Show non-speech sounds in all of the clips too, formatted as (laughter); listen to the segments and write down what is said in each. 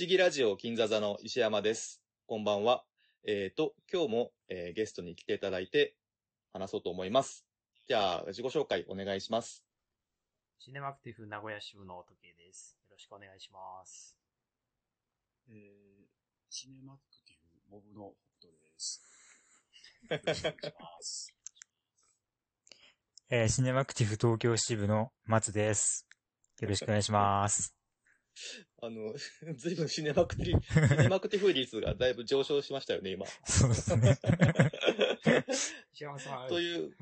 思議ラジオ金座座の石山です。こんばんは。えっ、と、今日も、えーゲストに来ていただいて話そうと思います。じゃあ、自己紹介お願いします。シネマクティフ名古屋支部の時計です。よろしくお願いします。えー、シネマクティブモブの北斗です。よろしくお願いします。(laughs) えーシネマクティブ東京支部の松です。よろしくお願いします。(laughs) あの、ずいぶんシネマクティ、シネマクティフ率がだいぶ上昇しましたよね、今。(laughs) そうですね。石山さん、という、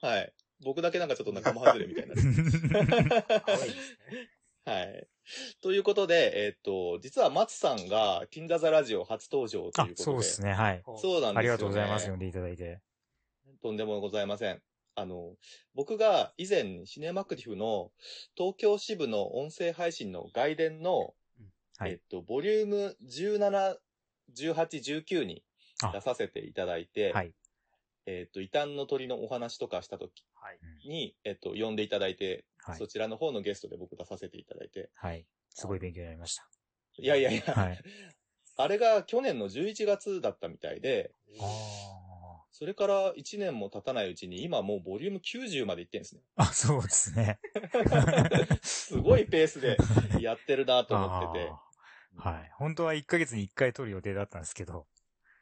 はい。僕だけなんかちょっと仲間外れみたいにな。(laughs) はい。ということで、えっ、と、実は松さんが、金座座ラジオ初登場とあいうことで。そうですね、はい。そうなんですよ、ね。ありがとうございます。呼んでいただいて。とんでもございません。あの、僕が以前、シネマクティフの東京支部の音声配信の外伝の、はいえっと、ボリューム17、18、19にあ出させていただいて、はい。えっと、異端の鳥のお話とかした時はい。に、えっと、呼んでいただいて、はいそ。ちらの方のゲストで僕出させていただいて、はい。すごい勉強になりましいやいやいや、た。はい。(laughs) あれが去年の11月だったみたいで、あそれから1年も経たないうちに、今もうボリューム90までいってんですね。ーあ、そうですね。すごいペースでやってるなと思ってて。(laughs) はい。本当は1ヶ月に1回撮る予定だったんですけど、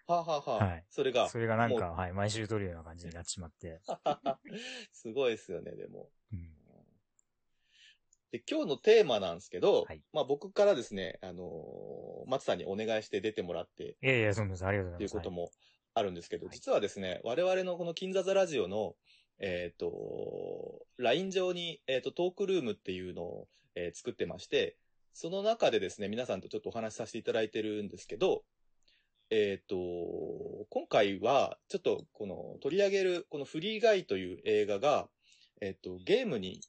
はあ、はあはあはいそれがそ、れがなんか、もはい、毎週撮るような感じになってしまって。(laughs) すごいですよね、でも。うん。で、今日のテーマなんですけど、はいまあ僕からですね、あのー松さんにお願いして出てもらっていやいや、そうです。ありがとうございます。っていうこともあるんですけど、はい。実はですね、我々のこの金座座ラジオの、えっ、と、LINE 上に、えっ、と、トークルームっていうのを、えー作ってまして、その中でですね、皆さんとちょっとお話しさせていただいてるんですけど、えっ、と、今回は、ちょっとこの取り上げる、このフリーガイという映画が、えっ、と、ゲームに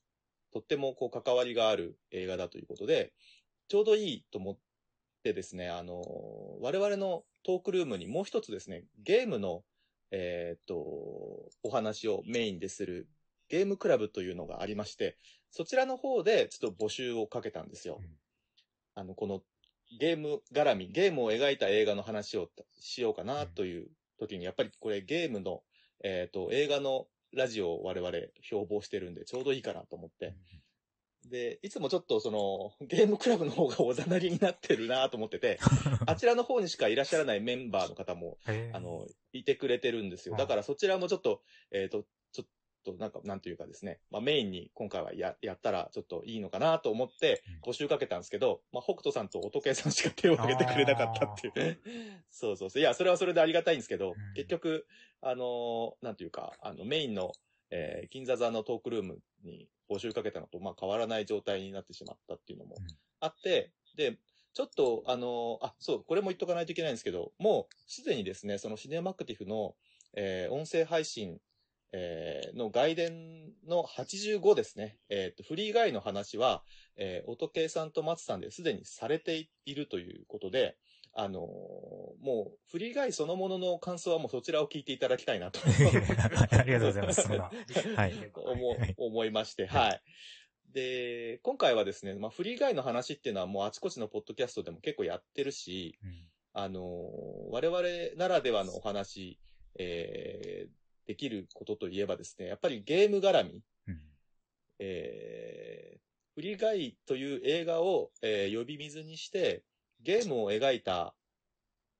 とってもこう関わりがある映画だということで、ちょうどいいと思ってですね、あの、我々のトークルームにもう一つですね、ゲームの、えっ、と、お話をメインでするゲームクラブというのがありまして、そちらの方でちょっと募集をかけたんですよ。うんあの、このゲーム絡み、ゲームを描いた映画の話をしようかなという時に、やっぱりこれゲームの、えっ、と、映画のラジオを我々標榜してるんでちょうどいいかなと思って。で、いつもちょっとその、ゲームクラブの方がおざなりになってるなと思ってて、(laughs) あちらの方にしかいらっしゃらないメンバーの方も、あの、いてくれてるんですよ。あだからそちらもちょっと、えっ、と、ちょっとなんか、なんというかですね、まあメインに今回はや、やったらちょっといいのかなと思って募集かけたんですけど、まあ北斗さんと乙計さんしか手を挙げてくれなかったっていう。(laughs) そうそうそう。いや、それはそれでありがたいんですけど、うん結局、あのーなんていうか、あの、メインの、えー金座座のトークルームに募集かけたのと、まあ変わらない状態になってしまったっていうのもうんあって、で、ちょっと、あのーあ、そう、これも言っとかないといけないんですけど、もう、すでにですね、そのシネマクティフの、えー音声配信、えーの外伝の85ですね。えっ、と、フリーガイの話は、えー、音計さんと松さんですでにされているということで、あのーもう、フリーガイそのものの感想はもうそちらを聞いていただきたいなと。(laughs) ありがとうございます。はい。思はい思いまして、はいはい。で、今回はですね、まあ、フリーガイの話っていうのはもうあちこちのポッドキャストでも結構やってるし、うんあのー我々ならではのお話、えーできることといえばですね、やっぱりゲーム絡み、うんえーフリーガイという映画を、えー呼び水にして、ゲームを描いた、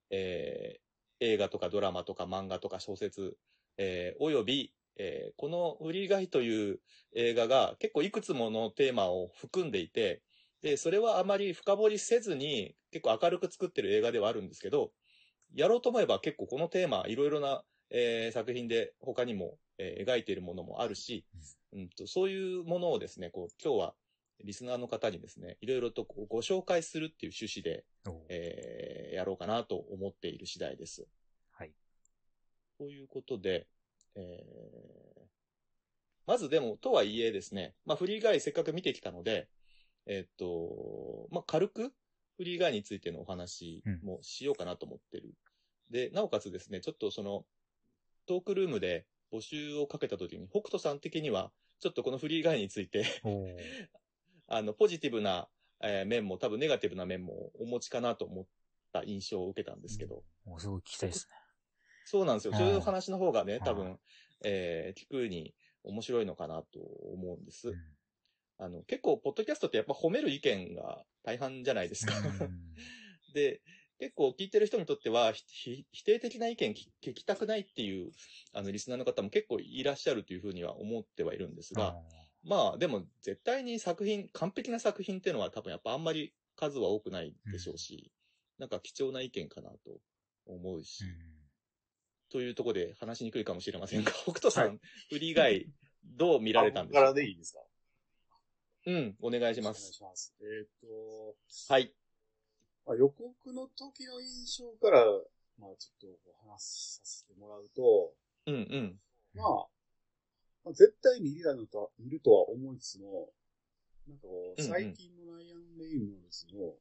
えー映画とかドラマとか漫画とか小説、えーおよび、えーこのフリーガイという映画が結構いくつものテーマを含んでいて、で、それはあまり深掘りせずに結構明るく作ってる映画ではあるんですけど、やろうと思えば結構このテーマ、いろいろな、えー作品で他にも、えー描いているものもあるし、うんと、そういうものをですね、こう、今日はリスナーの方にですね、いろいろとこうご紹介するっていう趣旨で、えーやろうかなと思っている次第です。はい。ということで、えーまずでも、とはいえですね、まあ、フリーガイせっかく見てきたので、えっと、まあ、軽くフリーガイについてのお話もしようかなと思ってる。で、なおかつですね、ちょっとその、トークルームで募集をかけたときに、北斗さん的には、ちょっとこのフリーガイについて、(laughs) あの、ポジティブな、えー面も多分ネガティブな面もお持ちかなと思った印象を受けたんですけど。もうすごい聞きたいですね。そうなんですよ。うんそういう話の方がね、多う分、えー聞くに面白いのかなと思うんです。うんあの、結構、ポッドキャストってやっぱ褒める意見が大半じゃないですか。(laughs) で、結構聞いてる人にとっては、ひひ否定的な意見聞聞きたくないっていう、あの、リスナーの方も結構いらっしゃるというふうには思ってはいるんですが、まあ、でも絶対に作品、完璧な作品っていうのは多分やっぱあんまり数は多くないでしょうし、なんか貴重な意見かなと思うし、うんというところで話しにくいかもしれませんが、(laughs) 北斗さん、フリーガイ、どう見られたんでしあょう僕からでいいですか？うん、お願いしお願います。します。えっ、と、はい。まあ、予告の時の印象から、まあちょっとお話しさせてもらうと、うんうん。まあ、まあ、絶対見るのとは、見るとは思いつつも、なんかこう、うんうん最近のライアン・レイノルズの、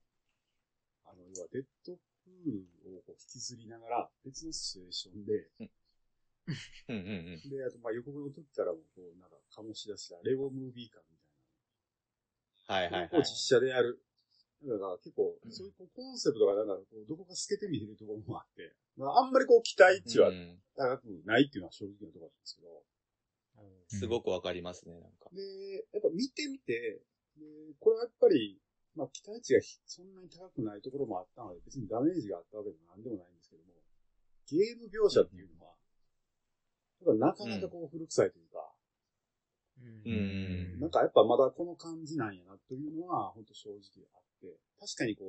あの、要はデッドプールをこう引きずりながら、別のシチュエーションで、うんうんうん。で、あと、まあ予告の時からもこう、なんか醸し出したレゴムービー感みたいな。はいはいはい。実写でやる。だから結構、そういうコンセプトがなんかこう、どこか透けて見えるところもあって、まああんまりこう期待値はうん高くないっていうのは正直なところなんですけど、すごくわかりますね、なんか。で、やっぱ見てみて、で、これはやっぱり、まあ期待値がひそんなに高くないところもあったので、別にダメージがあったわけでもなんでもないんですけども、ゲーム描写っていうのは、なかなかこう古臭いというか、うんうんなんかやっぱまだこの感じなんやなというのは、本当正直あって、確かにこ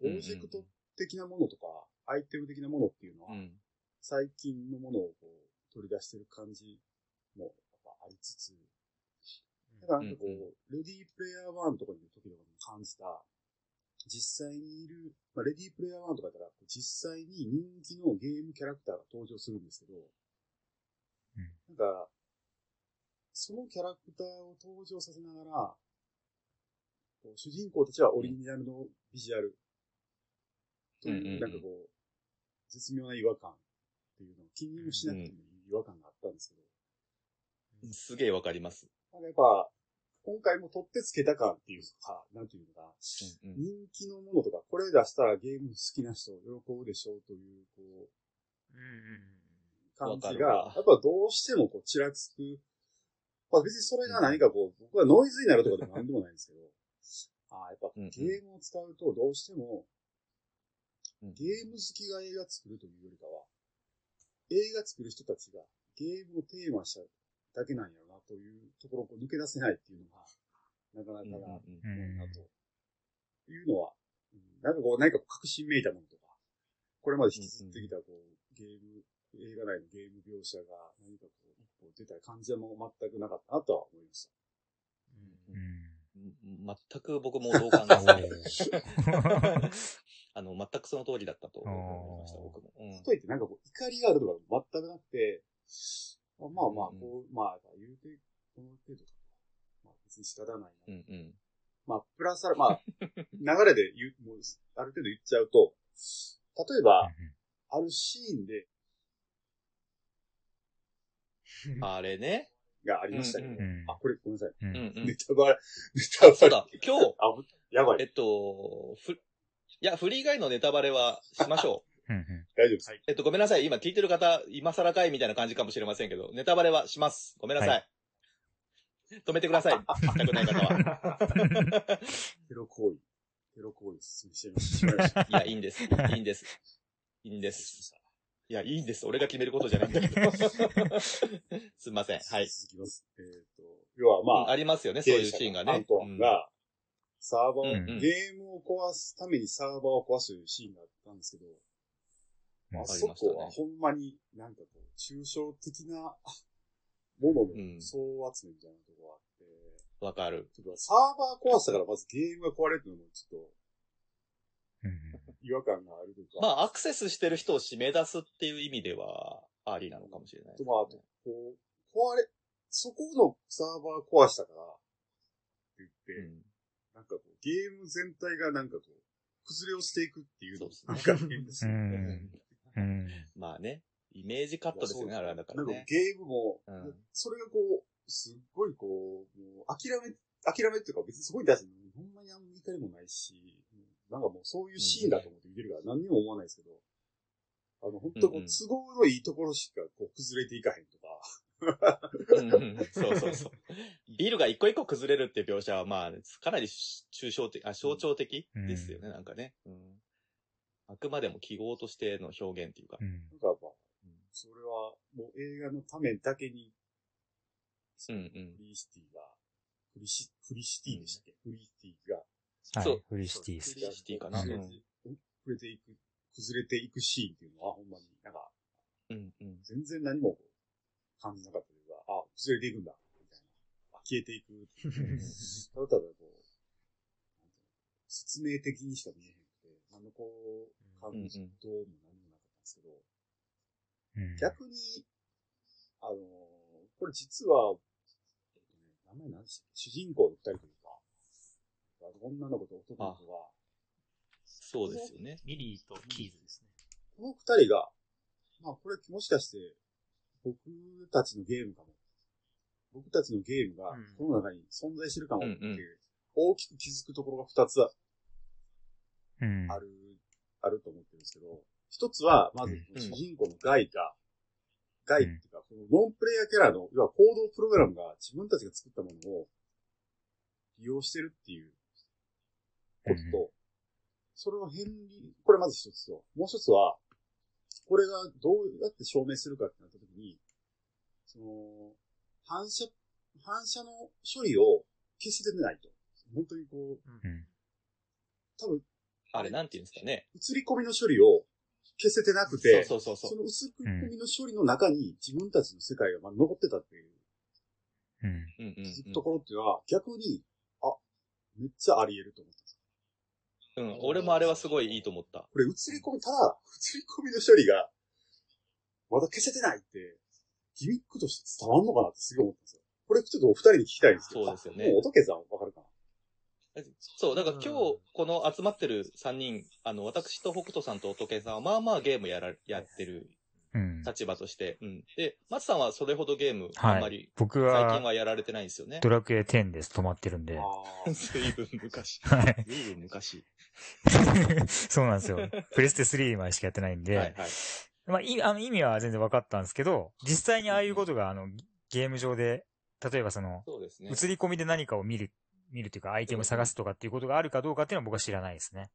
う、うんオブジェクト的なものとか、アイテム的なものっていうのは、うん。最近のものをこう取り出してる感じもやっぱありつつ、だからなんかこう、うん。レディープレイヤー1とかにいる時とかに感じた、実際にいる、まあ、レディープレイヤー1とかだったら、実際に人気のゲームキャラクターが登場するんですけど、なんか、そのキャラクターを登場させながら、こう主人公たちはオリジナルのビジュアル。となんかこう、絶妙な違和感っていうのを気にもしなくても違和感があったんですけど、すげえわかります。やっぱ、今回も取ってつけた感っていうか、なんていうのかな、うんうん。人気のものとか、これ出したらゲーム好きな人喜ぶでしょうという、こう、感じがやっぱどうしてもこう、ちらつく。まあ別にそれが何かこう、僕はノイズになるとかでも何でもないんですけど、(laughs) ああ、やっぱゲームを使うとどうしても、うん。ゲーム好きが映画作るというよりかは、映画作る人たちがゲームをテーマしただけなんやろなというところをこう抜け出せないっていうのが、なかなかな、うんなと。いうのは、うんなんかこう、何か確信めいたものとか、これまで引きずってきたこう、ゲーム、映画内のゲーム描写が何かこう、一歩出た感じはもう全くなかったなとは思いました。うん全く僕も同感ですね。あの、全くその通りだったと思いました、僕も。うんといってなんかこう、怒りがあるとか全くなくて、まあまあまあ、うんこう、まあ、言うて、この程度かと。まあ別に仕方ないな。うんうん。まあ、プラスアル、まあ、(laughs) 流れで言う、もう、ある程度言っちゃうと、例えば、あるシーンで、(laughs) あれね。がありましたけど、うんうんあ、これごめんなさい。うんうんうん (laughs) ネ。タバレ、ネタバレ。そうだ、今日、あ、ぶやばい。えっと、ふ、いや、フリー以外のネタバレはしましょう。うんうん大丈夫です。えっと、ごめんなさい。今聞いてる方、今更かいみたいな感じかもしれませんけど、ネタバレはします。ごめんなさい。は止めてください。聞きたくない方は。(laughs) テロ行為。テロ行為進めしてしまいや、いいんです。いいんです。いいんです。いや、いいんです。俺が決めることじゃないんだけど。(laughs) すいません。はい。続きます。えっ、と、要はまあ、ありますよね、そういうシーンがねアン。トワンが、サーバーを、うんうんゲームを壊すためにサーバーを壊すというシーンがあったんですけど、うんあそこはほんまになんかこう、抽象的な (laughs) ものうん。の総集めみたいなところがあって、わかる。ちょっとサーバー壊したからまずゲームが壊れるっていうのもちょっうん。と違和感があるとか、まあ、アクセスしてる人を締め出すっていう意味では、ありなのかもしれないね、まあ、あと、こう、壊れ、そこのサーバー壊したから、って言って、うん。なんかこう、ゲーム全体がなんかこう、崩れ落ちていくっていうのそうなんか変ですうよね。んうんまあね、イメージカットですよね、あれはだからなんかね。ゲームも、うんそれがこう、すっごいこう、もう諦め、諦めっていうか別にそこに対してほんまにあんま怒怒りもないし、なんかもうそういうシーンだと思って見てるから何にも思わないですけど、あの、本当こううんうん都合のいいところしかこう崩れていかへんとか、うんうんそうそうそう。ビルが一個一個崩れるっていう描写は、まあ、かなり抽象的、あ、象徴的ですよね、なんかね。うん。あくまでも記号としての表現っていうかう。ん。なんかまあ、それはもう映画のためだけに、うんうんフリーシティが、フリシ、フリシティでしたっけ、フリーシティが、そうはい。フリーシティですフ。リーシティかな。崩れうんて、崩れていく、崩れていくシーンっていうのは、ほんまになんか、うんうん。全然何も感じなかったというか、あ、崩れていくんだ、みたいな。あ消えていく。(laughs) ただただこう、説明的にしか見えへんのこう、感じとも何もなかったんですけど、うん逆に、あのーこれ実は、えっとね、名前何でしたっけ？主人公の二人というか、女の子と男の子が、そうですよね。ミリーとキーズですね。この二人が、まあこれもしかして、僕たちのゲームかも。僕たちのゲームがうん、この中に存在してるかもって大きく気づくところが二つあうん。る、あると思ってるんですけど、一つは、まずうん主人公のガイが、ガイっていうか、このノンプレイヤーキャラの、要は行動プログラムが自分たちが作ったものを利用してるっていうことと、それは変理、これまず一つと、もう一つは、これがどうやって証明するかってなったときに、その、反射、反射の処理を消せてないと。本当にこう、うん。多分、あれ、なんて言うんですかね。映り込みの処理を消せてなくて、そうそうそうそう。その薄く込みの処理の中に自分たちの世界がまあ残ってたっていううん。うところっていうのは、逆に、あ、めっちゃあり得ると思った。うん、俺もあれはすごいいいと思った。これ映り込み、ただ、映り込みの処理が、まだ消せてないって、ギミックとして伝わんのかなってすごい思ったんですよ。これちょっとお二人に聞きたいんですけど。そうですよねあもう、おとけさんわかるかな？そう、だから今日、この集まってる3人、あの、私と北斗さんと乙さんは、まあまあゲームやら、やってるうん。立場として、うん。で、松さんはそれほどゲーム、はいあんまり、僕最近は、はやられてないんですよね。ドラクエ10です。止まってるんで。あー随分昔。はい。随分昔。(laughs) そうなんですよ。プレステ3までしかやってないんで、はいはい。まあ、いあの意味は全然分かったんですけど、実際にああいうことが、あの、ゲーム上で、例えばその、そうですね。映り込みで何かを見る、見るというか、アイテムを探すとかっていうことがあるかどうかっていうのは僕は知らないですね。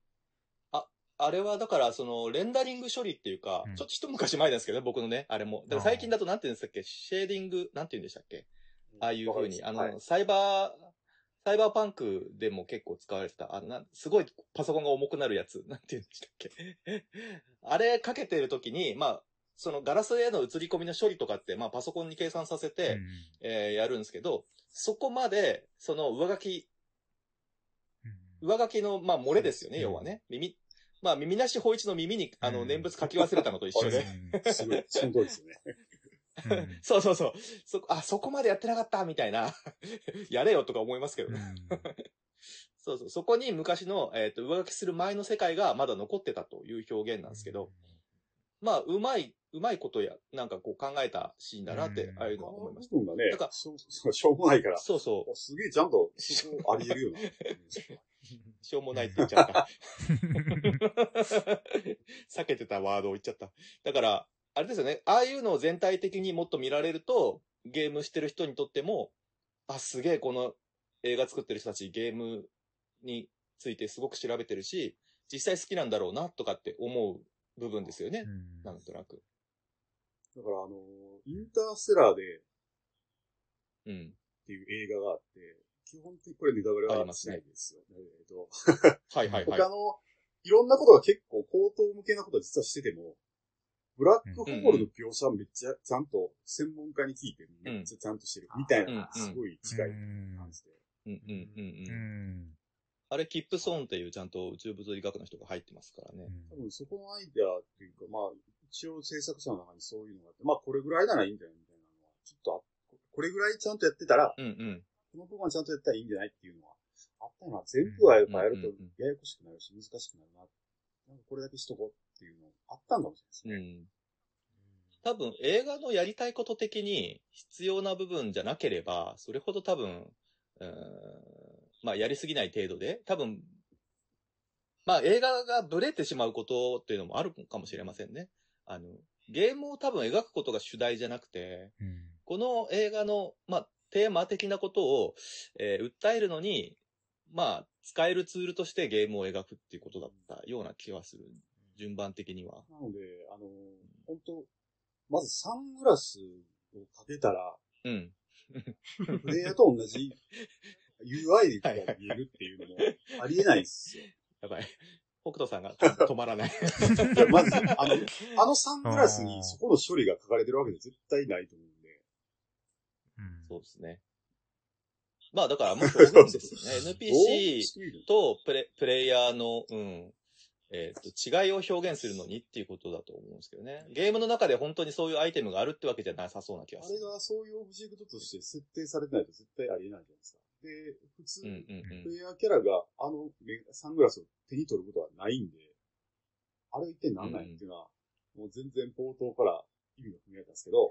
あれはだから、その、レンダリング処理っていうか、うん。ちょっと一昔前ですけどね、僕のね、あれも。だから最近だとなんて言うんでしたっけ？シェーディング、なんて言うんでしたっけ？ああいう風に、あの、はい。サイバー、サイバーパンクでも結構使われてた、あの、なんすごいパソコンが重くなるやつ、なんて言うんでしたっけ？(laughs) あれかけてる時に、まあ、そのガラスへの映り込みの処理とかって、まあパソコンに計算させて、うんえーやるんですけど、そこまで、その上書き、うん上書きの、まあ漏れですよね、うん要はね。耳、まあ耳なし法一の耳に、あの、うん念仏書き忘れたのと一緒で。すごい、その通りですよね。うん (laughs) そうそうそう。そ、あ、そこまでやってなかった、みたいな。(laughs) やれよとか思いますけどね。うんそうそう。そこに昔の、えっ、と、上書きする前の世界がまだ残ってたという表現なんですけど、まあ、うまい、うまいことや、なんかこう考えたシーンだなってう、んああいうのは思いました。部分がねだから、しょうそうしょうもないから、そうそおすげえちゃんと、あり得るよな。う。(laughs) しょうもないって言っちゃった。避けてたワードを言っちゃった。だから、あれですよね。ああいうのを全体的にもっと見られると、ゲームしてる人にとっても、あ、すげえこの映画作ってる人たちゲームについてすごく調べてるし、実際好きなんだろうなとかって思う部分ですよね。うんなんとなく。だからあの、インターステラーでっうん。ていう映画があって、基本的にこれネタバレありますねはしないですよ。えっと、はいはいはい。(laughs) 他の、いろんなことが結構高等向けなことは実はしてても、ブラックホールの描写はめっちゃちゃんと専門家に聞いてめっちゃちゃんとしてるみたいなすごい近い感じで。うんうんうんううん。んあれ、キップソーンっていうちゃんと宇宙物理学の人が入ってますからね。多分そこのアイデアっていうか、まあ、一応制作者の中にそういうのがあって、まあこれぐらいならいいんじゃないみたいなのは、ちょっとあ、これぐらいちゃんとやってたら、うんうん。この部分はちゃんとやったらいいんじゃないっていうのは、あったよな。全部はやっぱやるとややこしくなるし、難しくなるな。なんかこれだけしとこうっていうのあったんかもしれないですね。うん。多分映画のやりたいこと的に必要な部分じゃなければ、それほど多分、んまあやりすぎない程度で、多分まあ映画がブレてしまうことっていうのもあるかもしれませんね。あの、ゲームを多分描くことが主題じゃなくて、うん。この映画の、まあ、テーマ的なことを、えー訴えるのに、まあ、使えるツールとしてゲームを描くっていうことだったような気はする。順番的には。なので、あの、本当まずサングラスをかけたら、うん。プレイヤーと同じ UI が見えるっていうのもありえないっすよ。やばい。北斗さんが止まらない。いや、まず、あの、あのサングラスにそこの処理が書かれてるわけで絶対ないと思うんで。うんそうですね。まあだからもう表現ですよね。(laughs) NPC とプレプレイヤーの、うん、えっ、と、違いを表現するのにっていうことだと思うんですけどね。ゲームの中で本当にそういうアイテムがあるってわけじゃなさそうな気があする。れがそういうオブジェクトとして設定されてないと絶対ありえないじゃないですか。で、普通、プレイヤーキャラがあのメサングラスを手に取ることはないんで、あれ一体何なんやっていうのは、もう全然冒頭から意味が不明だったんですけど、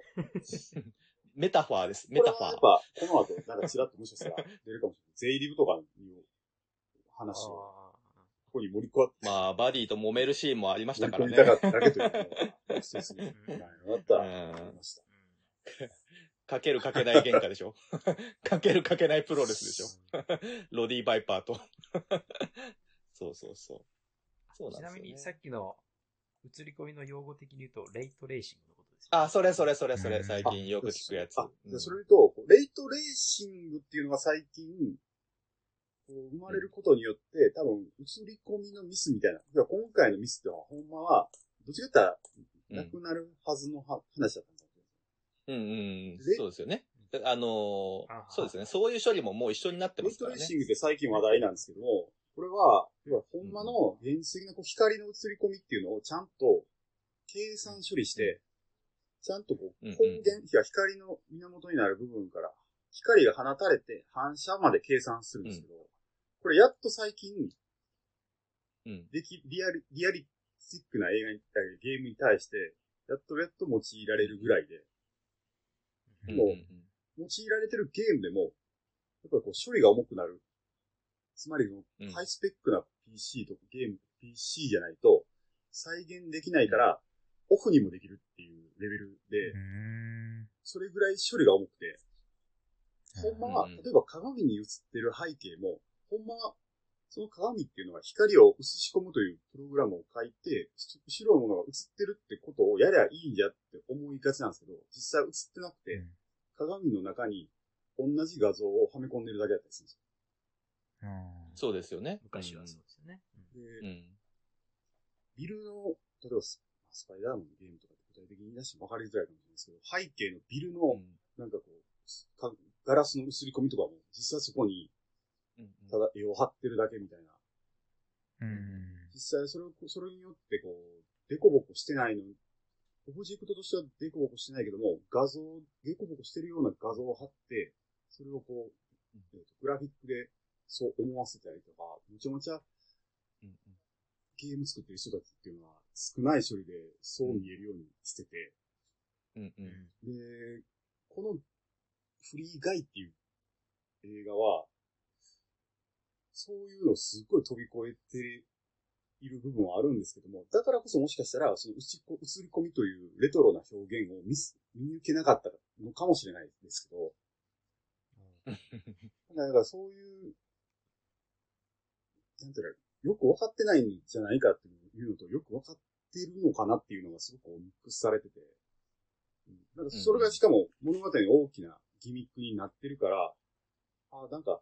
うん。メタファーです。メタファーやっ。ぱ、この後、なんかちらっともしかしたら出るかもしれない。税リブとかの話を、あここに盛り込ままあ、バディと揉めるシーンもありましたからね盛り込み。たかっただけというのが、一つ、なんやろなったら、うん思いました。かけるかけない喧嘩でしょ (laughs) かけるかけないプロレスでしょロディ・バイパーと。そうそうそう。そうちなみになんですよね。さっきの映り込みの用語的に言うと、レイトレーシングのことですよね。あ、それそれそれそれ、うん最近よく聞くやつ。あ、うそれと、レイトレーシングっていうのが最近、こう生まれることによって、多分、映り込みのミスみたいな。今回のミスってのは、ほんまは、どっちかって言ったら、なくなるはずのは話だったんだうんうんでそうですよね。あのーあそうですね。そういう処理ももう一緒になってレイトレーますからね。シングって最近話題なんですけども、これは、要はほんまの原始的なこう光の映り込みっていうのをちゃんと計算処理して、ちゃんとこううんうん根源、いや光の源になる部分から、光が放たれて反射まで計算するんですけど、これやっと最近、うん。でき、リアリ、リアリスティックな映画に、えゲームに対して、やっとやっと用いられるぐらいで、もううん用いられてるゲームでも、やっぱりこう処理が重くなる。つまりハイスペックな PC とかゲーム、PC じゃないと、再現できないから、オフにもできるっていうレベルで。それぐらい処理が重くて、ほんまは、例えば鏡に映ってる背景も、ほんまは、その鏡っていうのは光を映し込むというプログラムを書いて、後ろのものが映ってるってことをやりゃいいんじゃって思いがちなんですけど、実際映ってなくて、うん鏡の中に同じ画像をはめ込んでるだけだったりするんですうんそうですよね。昔はそうですよね。よ。で、うん。ビルの、例えばススパイダーマンのゲームとかって具体的に言い出しても分かりづらいかもしれないですけど、背景のビルの、なんかこう、かガラスの映り込みとかも、実際そこにうんただ絵を貼ってるだけみたいな。うん。実際それを、それによってこう、デコボコしてないの。に、オブジェクトとしてはデコボコしてないけども、画像、デコボコしてるような画像を貼って、それをこう、えーとグラフィックでそう思わせたりとか、むちゃむちゃうん。ゲーム作ってる人たちっていうのは少ない処理でそう見えるようにしてて、うんうん。で、このフリーガイっていう映画は、そういうのをすっごい飛び越えている部分はあるんですけども、だからこそもしかしたら、その映りこ映り込みというレトロな表現を見す見抜けなかったのかもしれないですけど、だからそういう、なんていうの、よくわかってないんじゃないかっていうのと、よくわかってるのかなっていうのがすごくミックスされてて、うんなんかそれがしかも物語の大きなギミックになってるから、あなんか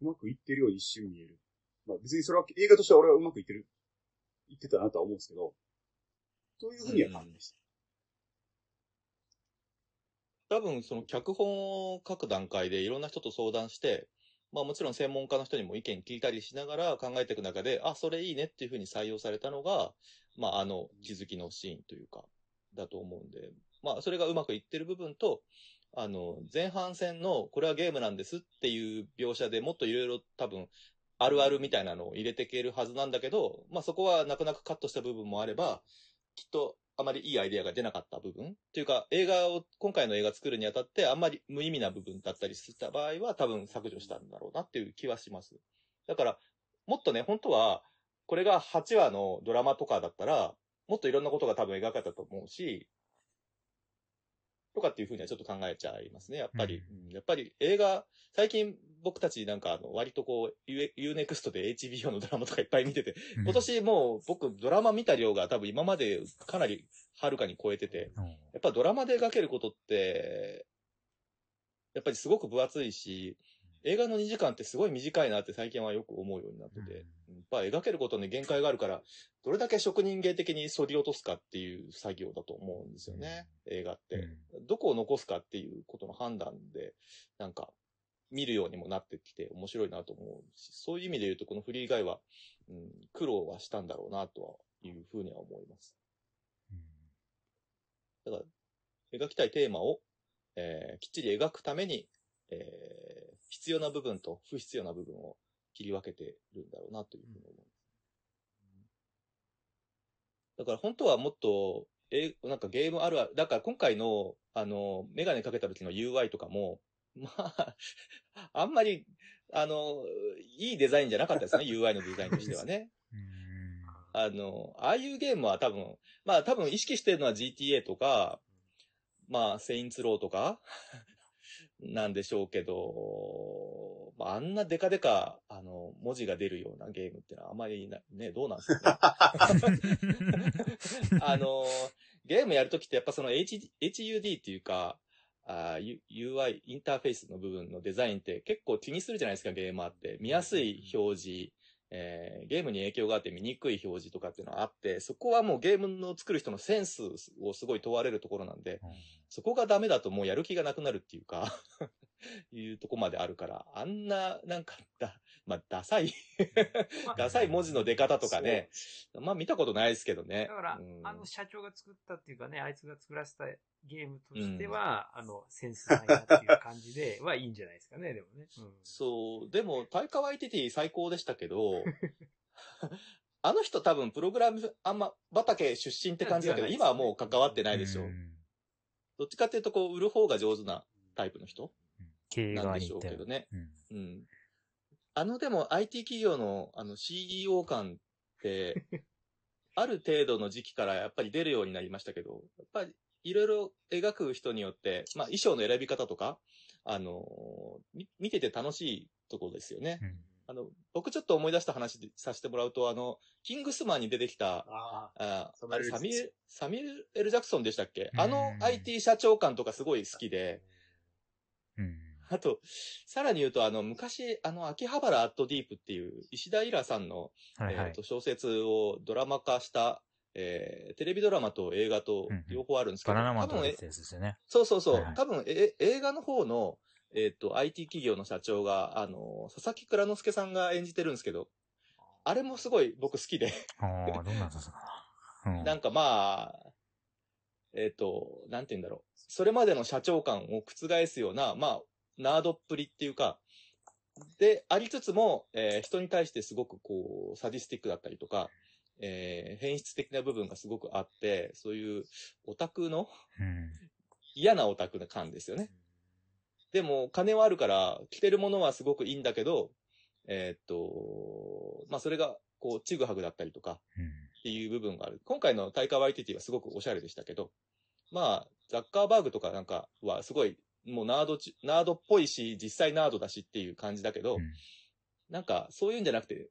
う。まくいってるよ一瞬見える。まあ別にそれは映画としては俺はうまくいってる、いってたなとは思うんですけど、というふうには感じました。多分、その脚本を書く段階でいろんな人と相談して、まあもちろん専門家の人にも意見聞いたりしながら考えていく中で、あ、それいいねっていうふうに採用されたのが、まああの気づきのシーンというか、だと思うんで、まあそれがうまくいってる部分と、あの、前半戦のこれはゲームなんですっていう描写でもっといろいろ多分、あるあるみたいなのを入れていけるはずなんだけど、まあそこはなかなかカットした部分もあれば、きっとあまりいいアイデアが出なかった部分っていうか、映画を、今回の映画作るにあたってあんまり無意味な部分だったりした場合は多分削除したんだろうなっていう気はします。だから、もっとね、本当は、これが8話のドラマとかだったら、もっといろんなことが多分描かれたと思うし、とかっていうふうにはちょっと考えちゃいますね、やっぱり。うん。やっぱり映画、最近僕たちなんかあの、割とこう、UNEXT で HBO のドラマとかいっぱい見てて、うん。今年もう僕ドラマ見た量が多分今までかなりはるかに超えてて、うん。やっぱドラマで描けることって、やっぱりすごく分厚いし、映画の2時間ってすごい短いなって最近はよく思うようになってて、やっぱ描けることに限界があるから、どれだけ職人芸的に削り落とすかっていう作業だと思うんですよね、映画って。どこを残すかっていうことの判断で、なんか、見るようにもなってきて面白いなと思うし、そういう意味で言うとこのフリー以外は、うん、苦労はしたんだろうなとはいうふうには思います。だから、描きたいテーマを、えーきっちり描くために、えー必要な部分と不必要な部分を切り分けてるんだろうなというふうに思います。だから本当はもっと、えなんかゲームあるある、だから今回の、あの、メガネかけた時の UI とかも、まあ、あんまり、あの、いいデザインじゃなかったですね、(laughs) UI のデザインとしてはね。うんあの、ああいうゲームは多分、まあ多分意識してるのは GTA とか、まあ、セインツローとか、なんでしょうけど、まあ、あんなデカデカ、あの、文字が出るようなゲームってのはあんまりな、ね、どうなんですかね。(laughs) あの、ゲームやるときってやっぱその H HUD っていうか、あー U- UI、インターフェースの部分のデザインって結構気にするじゃないですか、ゲーマーって。見やすい表示、えーゲームに影響があって見にくい表示とかっていうのはあって、そこはもうゲームの作る人のセンスをすごい問われるところなんで、そこがダメだともうやる気がなくなるっていうか、(laughs) いうとこまであるから、あんな、なんか、だ、まあ、ダサい、まあダサい文字の出方とかね、まあ見たことないですけどね。だから、うん。あの社長が作ったっていうかね、あいつが作らせたゲームとしては、あの、センスないなっていう感じで、(laughs) はいいんじゃないですかね、でもね。うん。そう、でも、タイカワイティティ最高でしたけど、(laughs) あの人多分プログラムあんま畑出身って感じだけど、今はもう関わってないでしょ。どっちかっていうと、こう、売る方が上手なタイプの人経営なんでしょうけどね。うん。うん。あの、でも IT 企業の、あの CEO 感って、(laughs) ある程度の時期からやっぱり出るようになりましたけど、やっぱりいろいろ描く人によって、まあ衣装の選び方とか、あのみ見てて楽しいところですよね。うん。あの、僕ちょっと思い出した話でさせてもらうと、あの、キングスマンに出てきた、ああサミュエルあれサミュエジャクル、ジャクソンでしたっけ？うん。あの IT 社長官とかすごい好きで、うんあと、さらに言うと、あの、昔、あの、秋葉原アットディープっていう、石田イラさんの、はいはいえっと、。小説をドラマ化した、えーテレビドラマと映画とうんうん両方あるんですけど、バナナマンですよね。そうそうそう、はいはい多分え、映画の方の、えっ、と、IT 企業の社長が、あの、佐々木蔵之介さんが演じてるんですけど、あれもすごい僕好きで、ああ、どんなだったかな。うんなんかまあ、えっ、と、なんて言うんだろう。それまでの社長感を覆すような、まあ、ナードっぷりっていうか、で、ありつつも、えー人に対してすごくこう、サディスティックだったりとか、えー変質的な部分がすごくあって、そういうオタクの嫌なオタクな感ですよね。でも、金はあるから、着てるものはすごくいいんだけど、えーっと、まあ、それが、こう、ちぐはぐだったりとか、っていう部分がある。今回のタイカワイティティはすごくおしゃれでしたけど、まあ、ザッカーバーグとかなんかはすごい、もうナードち、ナードっぽいし、実際ナードだしっていう感じだけど、うんなんか、そういうんじゃなくて、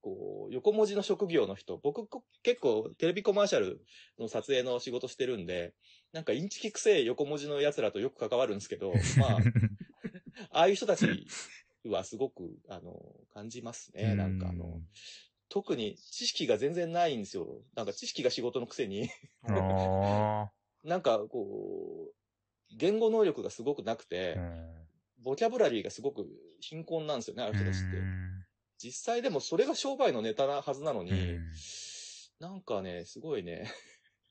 こう、横文字の職業の人、僕こ結構テレビコマーシャルの撮影の仕事してるんで、なんかインチキくせえ横文字の奴らとよく関わるんですけど、まあ、(laughs) ああいう人たちはすごく、あの、感じますね。なんかあの、特に知識が全然ないんですよ。なんか知識が仕事のくせに、あ (laughs) なんかこう、言語能力がすごくなくてボキャブラリーがすごく貧困なんですよね、あの人たちって。う。ん。実際でもそれが商売のネタなはずなのに、うん。なんかね、すごいね、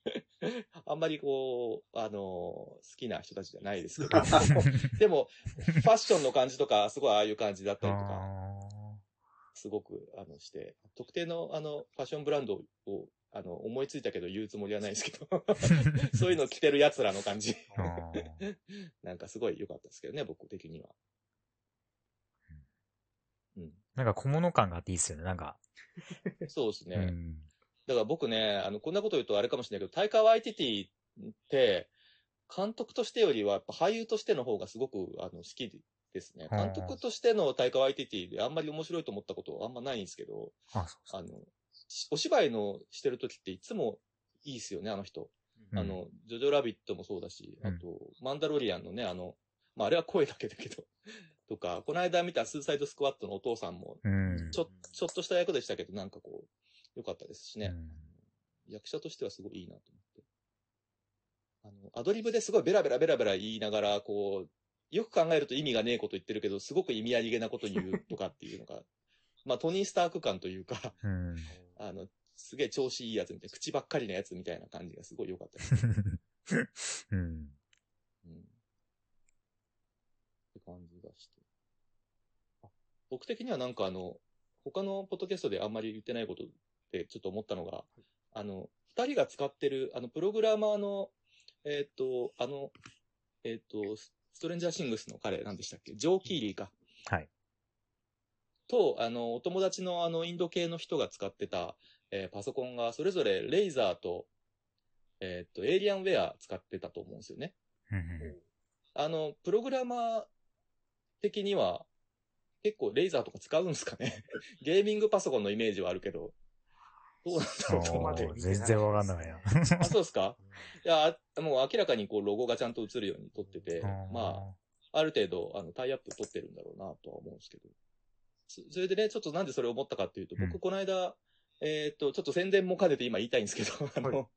(laughs) あんまりこう、あの、好きな人たちじゃないですけど、(laughs) でも、ファッションの感じとか、すごいああいう感じだったりとか、あすごく、あの、して、特定の、あの、ファッションブランドを、あの、思いついたけど言うつもりはないですけど、(laughs) そういうの着てる奴らの感じ。なんかすごい良かったですけどね、僕的には。うん。なんか小物感があっていいっすよね、なんか。そうですね。うん。だから僕ね、あの、こんなこと言うとあれかもしれないけど、タイカー・ワイティティって、監督としてよりは、やっぱ俳優としての方がすごく、あの、好きですね。はあ監督としてのタイカー・ワイティティであんまり面白いと思ったことはあんまないんですけど、あ、の、しお芝居のしてる時っていつもいいですよね、あの人。うんあの、ジョジョラビットもそうだし、うんあと、マンダロリアンのね、あの、まあ、あれは声だけだけど、(laughs) とか、この間見たスーサイドスクワットのお父さんも、うん。ちょ、ちょっとした役でしたけど、なんかこう、良かったですしね。うん役者としてはすごいいいなと思って。あの、アドリブですごいベラベラベラベラ言いながら、こう、よく考えると意味がねえこと言ってるけど、すごく意味ありげなこと言うとかっていうのが、(laughs) まあ、トニー・スターク感というか、うん。(laughs) あの、すげえ調子いいやつみたいな、口ばっかりのやつみたいな感じがすごい良かったです。(laughs) うん。うん。って感じがして。あ僕的にはなんかあの、他のポッドキャストであんまり言ってないことってちょっと思ったのが、あの、二人が使ってる、あの、プログラマーの、えーっ、と、あの、えーっ、と、スストレンジャーシングスの彼、なんでしたっけ？ジョー・キーリーか。はい。と、あの、お友達のあの、インド系の人が使ってた、えーパソコンが、それぞれレイザーと、えーっ、と、エイリアンウェア使ってたと思うんですよね。うんあの、プログラマー的には、結構レーザーとか使うんですかね (laughs) ゲーミングパソコンのイメージはあるけど、どうなんだろう。全然わかんないな。あ、そうですか？(laughs) いや、あもう明らかにこうロゴがちゃんと映るように撮ってて、あまあ、ある程度、あの、タイアップ取ってるんだろうなとは思うんですけど。そそれでね、ちょっとなんでそれを思ったかっていうと、うん。僕この間、えーっと、ちょっと宣伝も兼ねて今言いたいんですけど、あの、はい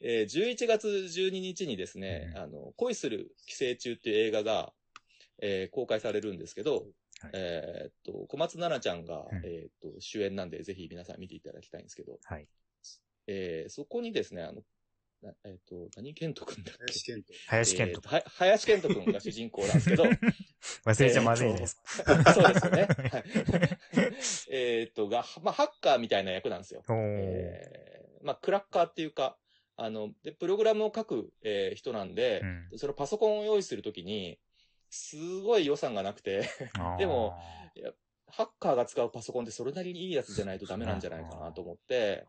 えー11月12日にですね、うんあの、恋する寄生虫っていう映画が、えー公開されるんですけど、はい。えーっと、小松菜奈ちゃんが、うんえーっと、主演なんで、ぜひ皆さん見ていただきたいんですけど、はい。えーそこにですね、あの、なえーっと、何健人くんだっけ？林健人。林健人。林健人くんが主人公なんですけど、(laughs) 忘れちゃまずいですか。そうですよね。はいえーっと、が、まあ、ハッカーみたいな役なんですよ。えーまあ、クラッカーっていうか、あの、で、プログラムを書く、えー人なんでう、んそのパソコンを用意するときに、すごい予算がなくて、でも、ハッカーが使うパソコンってそれなりにいいやつじゃないとダメなんじゃないかなと思って、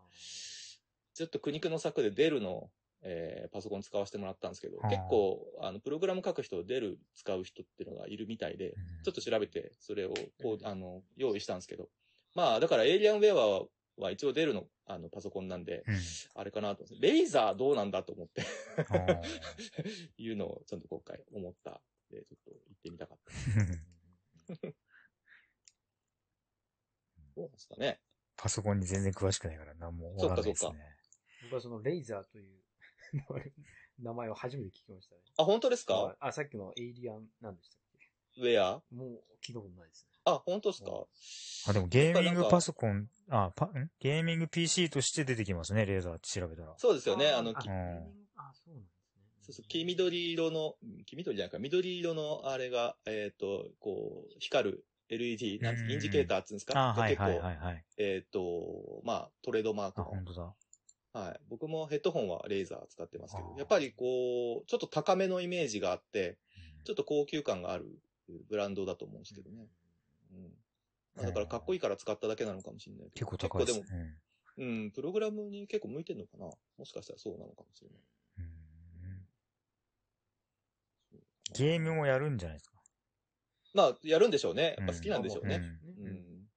ちょっと苦肉の策でデルの、えーパソコン使わせてもらったんですけど、結構、あの、プログラム書く人、デル使う人っていうのがいるみたいで、うんちょっと調べて、それを、こう、あの、用意したんですけど。まあ、だから、エイリアンウェアは、は一応デルの、あの、パソコンなんで、うんあれかなとレイザーどうなんだと思って、(laughs) いうのをちょっと今回思ったんで、ちょっと言ってみたかった。(laughs) どうなんですかね。パソコンに全然詳しくないから何もわかんないですそっかね。僕はそのレイザーという名前を初めて聞きましたね。あ、本当ですか？あ、さっきのエイリアンなんでしたっウェア？けもう聞いたことないですね。あ、本当ですか？あ、でもゲーミングパソココン、あ、パ、ん？ゲーミング PC として出てきますね、レーザーって調べたら。そうですよね。あの、あきうんあ、そうなんですね。そうそう黄緑色の、うん黄緑じゃないか、緑色のあれが、えっ、と、こう、光る LED、なんインジケーターっていうんですか？あ、はいはいが結構、はいはい。えっ、と、まあ、トレードマークあ、の本当だ。はい。僕もヘッドホンはレーザー使ってますけどやっぱりこう、ちょっと高めのイメージがあって、ちょっと高級感があるブランドだと思うんですけどね。うん。まあだからかっこいいから使っただけなのかもしれないけど。結構高いです結構ね。でも、うん、プログラムに結構向いてんのかな？もしかしたらそうなのかもしれない。うんうんゲームもやるんじゃないですか？まあ、やるんでしょうね。やっぱ好きなんでしょうね。うんうん。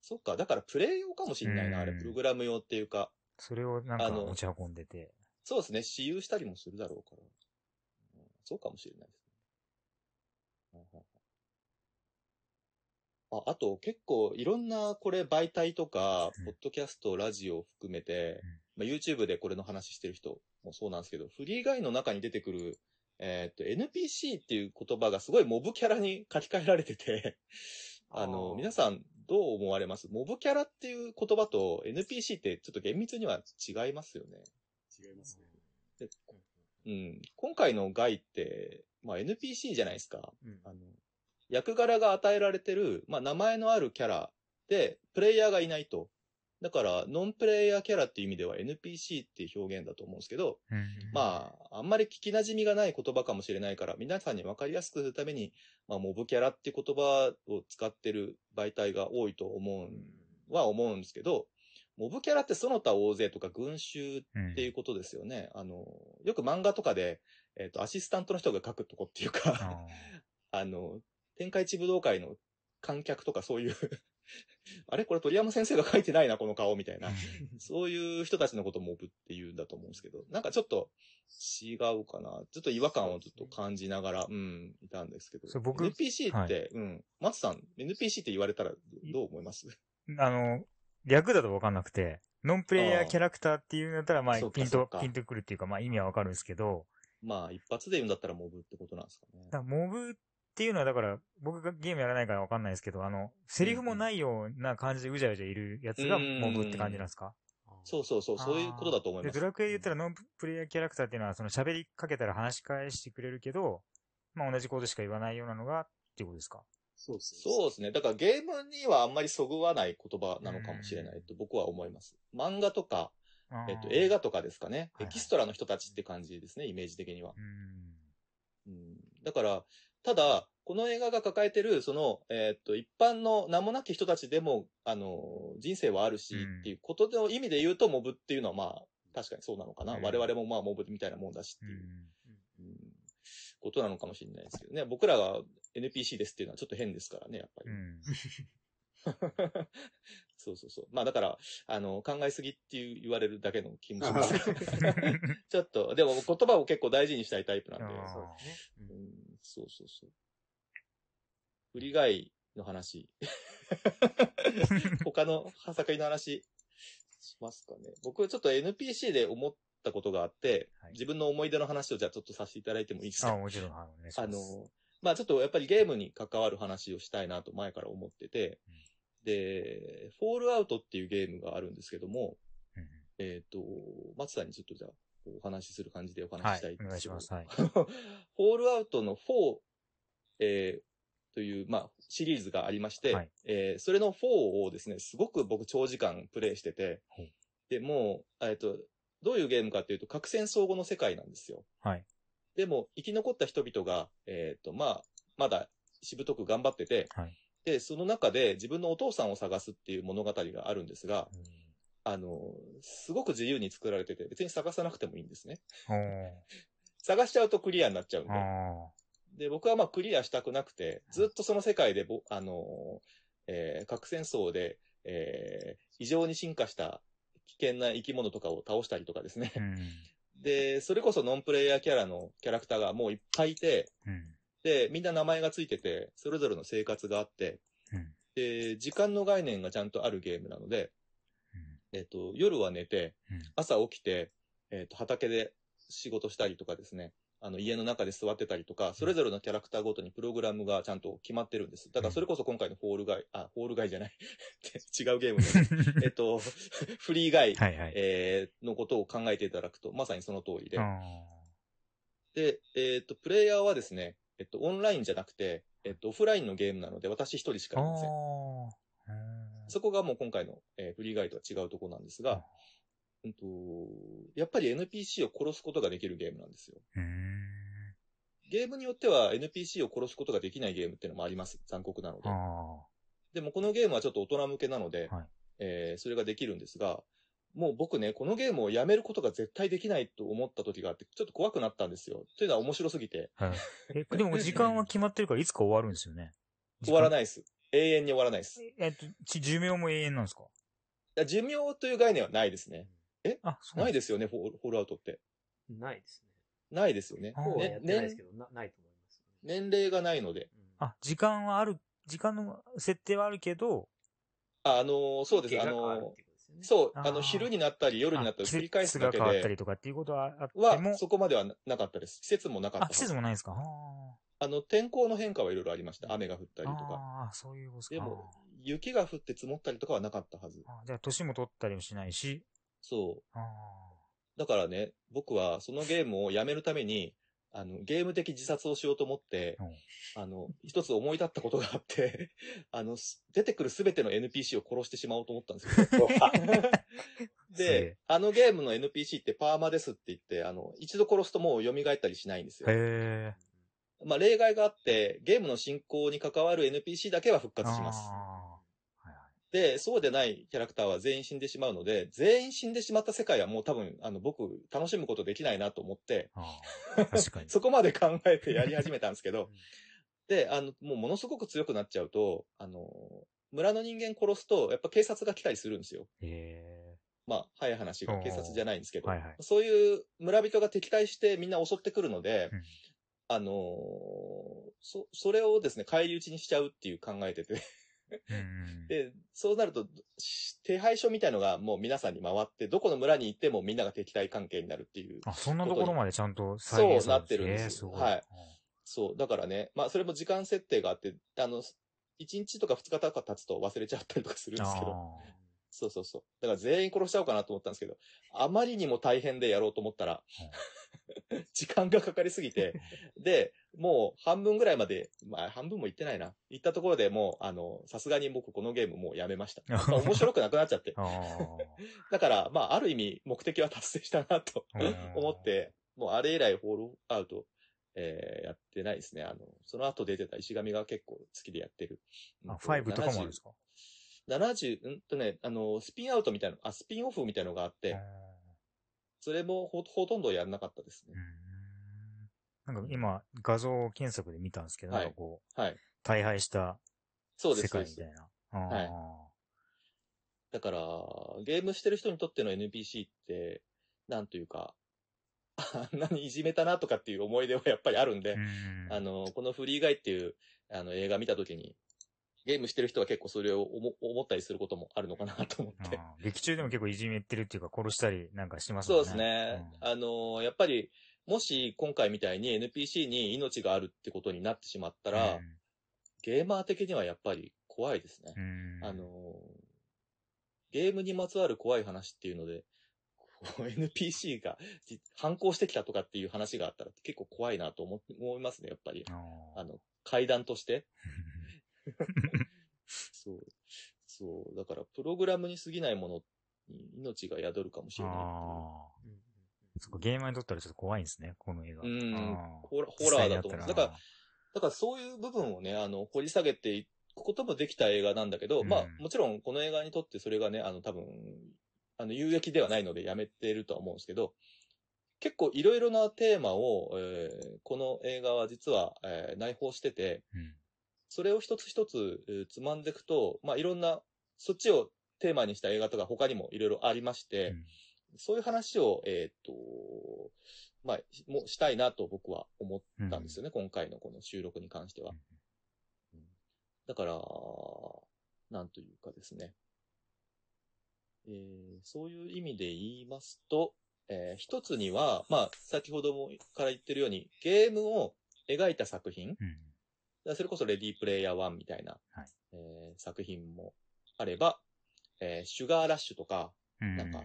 そっか、だからプレイ用かもしれないな、あれ。うんプログラム用っていうか。それをなんか持ち運んでて。そうですね。私有したりもするだろうから。うんそうかもしれないですね。あ、あと結構いろんなこれ媒体とかうん、ポッドキャスト、ラジオを含めて、まあ、YouTube でこれの話してる人もそうなんですけど、フリーガイの中に出てくる、えーっと、NPC っていう言葉がすごいモブキャラに書き換えられてて、あの、皆さんどう思われます？モブキャラっていう言葉と NPC ってちょっと厳密には違いますよね。違いますね。でうん。今回のガイって、まあ NPC じゃないですか。うんあの、役柄が与えられてる、まあ名前のあるキャラで、プレイヤーがいないと。だから、ノンプレイヤーキャラっていう意味では NPC っていう表現だと思うんですけど、うん。まあ、あんまり聞き馴染みがない言葉かもしれないから、皆さんに分かりやすくするために、まあ、モブキャラっていう言葉を使ってる媒体が多いと思うん、は思うんですけど、モブキャラってその他大勢とか群衆うんっていうことですよね。あの、よく漫画とかで、えっ、と、アシスタントの人が書くとこっていうか、あ (laughs) あの、天下一武道会の観客とかそういう、(laughs) あれ？これ鳥山先生が書いてないな、この顔、みたいな。そういう人たちのことをモブって言うんだと思うんですけど、なんかちょっと違うかな。ちょっと違和感をちょっと感じながら、うん、いたんですけど。僕 NPC って、はいうん。松さん、NPC って言われたらどう思います？あの、略だとわかんなくて、ノンプレイヤーキャラクターっていうんだったら、まあピンとピンとくるっていうか、まあ意味はわかるんですけど、まあ、一発で言うんだったらモブってことなんですかね。だモブっていうのは、だから、僕がゲームやらないからわかんないですけど、あの、セリフもないような感じでうじゃうじゃいるやつがうんモブって感じなんですか？そうそうそう、そういうことだと思います。で、ドラクエで言ったらノンプレイヤーキャラクターっていうのは、その喋りかけたら話し返してくれるけど、まあ同じことしか言わないようなのが、っていうことですか？そうですね。そうですね。だからゲームにはあんまりそぐわない言葉なのかもしれないと僕は思います。漫画とか、えっと、映画とかですかね。エキストラの人たちって感じですね、イメージ的には。うん。うん、だから、ただ、この映画が抱えてる、その、えっと、一般の名もなき人たちでも、あの、人生はあるし、うんっていうことの意味で言うと、モブっていうのはまあ、確かにそうなのかな。うん我々もまあ、モブみたいなもんだしってういう、んうんことなのかもしれないですけどね。僕らが NPC ですっていうのはちょっと変ですからね、やっぱり。うん。(laughs) そうそうそう。まあだから、あの、考えすぎっていう言われるだけの気もしますけど。(laughs) ちょっと、でも言葉を結構大事にしたいタイプなんで。そうですね。うん、そうそうそう。振り返りの話。(laughs) 他の作品の話しますかね。僕ちょっと NPC で思ったことがあって、はい自分の思い出の話をじゃあちょっとさせていただいてもいいですあ、かもちろん、はい、お願いします。あの、まあちょっとやっぱりゲームに関わる話をしたいなと前から思ってて、で、フォールアウトっていうゲームがあるんですけども、うんえっ、と、松さんにちょっとじゃあ、お話しする感じでお話はいししたいん、ですけどお願いします。はい。(laughs) フォールアウトの4、えーという、まあ、シリーズがありまして、はいえーそれの4をですね、すごく僕長時間プレイしててほう、で、もう、えっと、どういうゲームかっていうと、核戦相互の世界なんですよ。はい。でも、生き残った人々が、えっと、まあ、まだしぶとく頑張ってて、はい。で、その中で自分のお父さんを探すっていう物語があるんですが、あの、すごく自由に作られてて、別に探さなくてもいいんですね。探しちゃうとクリアになっちゃうんで。あで、僕はまあクリアしたくなくて、ずっとその世界でぼ、あのーえー核戦争で、えー異常に進化した危険な生き物とかを倒したりとかですねー。う。ん。で、それこそノンプレイヤーキャラのキャラクターがもういっぱいいて、うん。で、みんな名前がついてて、それぞれの生活があって、うん。で、時間の概念がちゃんとあるゲームなので、うんえっ、と、夜は寝てうん、朝起きて、えっ、と、畑で仕事したりとかですね、あの、家の中で座ってたりとか、それぞれのキャラクターごとにプログラムがちゃんと決まってるんです。だからそれこそ今回のフォールガイ、あ、フォールガイじゃない。(laughs) 違うゲームで、(laughs) えっと、フリーガイ、はいはい。えーのことを考えていただくと、まさにその通りで。あで、えっと、プレイヤーはですね、えっと、オンラインじゃなくて、えっと、オフラインのゲームなので、私一人しーかいません。そこがもう今回の、えーフリーガイとは違うところなんですが、うんと、やっぱり NPC を殺すことができるゲームなんですよ。ゲームによっては NPC を殺すことができないゲームっていうのもあります。残酷なので。あでもこのゲームはちょっと大人向けなので、はいえーそれができるんですが、もう僕ね、このゲームをやめることが絶対できないと思った時があって、ちょっと怖くなったんですよ。というのは面白すぎて、あ。はい。(laughs) え、でも時間は決まってるからいつか終わるんですよね。い。(laughs) 終わらないです。永遠に終わらないです。いえっと、ち寿命も永遠なんですか？や寿命という概念はないですね。あ、そうないでですよね、フォールアウトって。ないですね。ないですよね。こうはねやってないですけど、なないと思います。年齢がないので。うんあ、時間はある、時間の設定はあるけど、あ、あのーそうです。あのーそう、あの、昼になったり夜になったりあ繰り返すだけ季節が変わったで、りとかっていうことはあっては、も、そこまではななかったです。季節もなかったあ。季節もないんですか？ああの、天候の変化はいろいろありました。雨が降ったーりとか。あー、そういうことでも、雪が降って積もったりとかはなかったはず。じゃあ、年も取ったりもしないし、そう。あだからね、僕はそのゲームをやめるために、あの、ゲーム的自殺をしようと思って、あの、一つ思い立ったことがあって、(laughs) あの、す出てくるすべての NPC を殺してしまおうと思ったんですよ。(laughs) すげえで、あのゲームの NPC ってパーマですって言って、あの、一度殺すともう蘇ったりしないんですよ。へえ。まあ、例外があって、ゲームの進行に関わる NPC だけは復活します。で、そうでないキャラクターは全員死んでしまうので、全員死んでしまった世界はもう多分、あの、僕、楽しむことできないなと思って、確かに。(laughs) そこまで考えてやり始めたんですけど、で、あの、もうものすごく強くなっちゃうと、あの、村の人間殺すと、やっぱ警察が来たりするんですよ。へまあ、早い話が警察じゃないんですけど、え。はいはい。そういう村人が敵対してみんな襲ってくるので、うんあのーそ、それをですね、返り討ちにしちゃうっていう考えてて、うんで、そうなると、し手配書みたいのがもう皆さんに回って、どこの村に行ってもみんなが敵対関係になるっていう。あ、そんなところまでちゃんと再現そうなってるんですえーす。はいそう、だからね、まあそれも時間設定があって、あの、1日とか2日とか経つと忘れちゃったりとかするんですけど、あそうそうそう。だから全員殺しちゃおうかなと思ったんですけど、あまりにも大変でやろうと思ったら、(laughs) 時間がかかりすぎて、で、もう半分ぐらいまで、まあ半分も行ってないな。行ったところでもう、あの、さすがに僕このゲームもうやめました。まあ面白くなくなっちゃって。(laughs) だから、まあある意味目的は達成したなとー。思って、もうあれ以来ホールアウト、えーやってないですね。あの、その後出てた石神が結構好きでやってる。あ、5とかもあるんですか？70、うんとね、あの、スピンアウトみたいな、あ、スピンオフみたいのがあって、それもほほとんどやんなかったですねう。んなんか今、画像検索で見たんですけど、はいなんかこう、はい。大敗した世。界みたいな。はいだから、ゲームしてる人にとっての NPC って、なんというか、(laughs) あんなにいじめたなとかっていう思い出はやっぱりあるんで、うんあの、このフリーガイっていう、あの、映画見たときに、ゲームしてる人は結構それを思思ったりすることもあるのかなと思って。劇中でも結構いじめてるっていうか殺したりなんかしますね。うんですね。うんあの、やっぱり、もし今回みたいに NPC に命があるってことになってしまったら、ゲーマー的にはやっぱり怖いですね。うんあの、ゲームにまつわる怖い話っていうので、NPC がじ反抗してきたとかっていう話があったら結構怖いなと思思いますね、やっぱり。あの、階段として。(laughs) (laughs) そう。そう。だから、プログラムに過ぎないものに命が宿るかもしれない。あーそっかゲーマーにとったらちょっと怖いんですね、この映画。うんホラホラーだと思う。だから、だからそういう部分をね、あの、掘り下げていくこともできた映画なんだけど、うんまあ、もちろんこの映画にとってそれがね、あの、多分、あの、有益ではないのでやめてるとは思うんですけど、結構いろいろなテーマを、えーこの映画は実は、えー内包してて、うんそれを一つ一つ、えーつまんでいくと、まあ、いろんな、そっちをテーマにした映画とか他にもいろいろありまして、うん。そういう話を、えーっと、まあ、もうしたいなと僕は思ったんですよね、今回のこの収録に関しては。うん。だから、なんというかですね。えーそういう意味で言いますと、えー一つには、まあ、先ほどもから言ってるように、ゲームを描いた作品、うんそれこそレディープレイヤー1みたいな、はい。えー作品もあれば、えーシュガーラッシュとか、うん。なんか、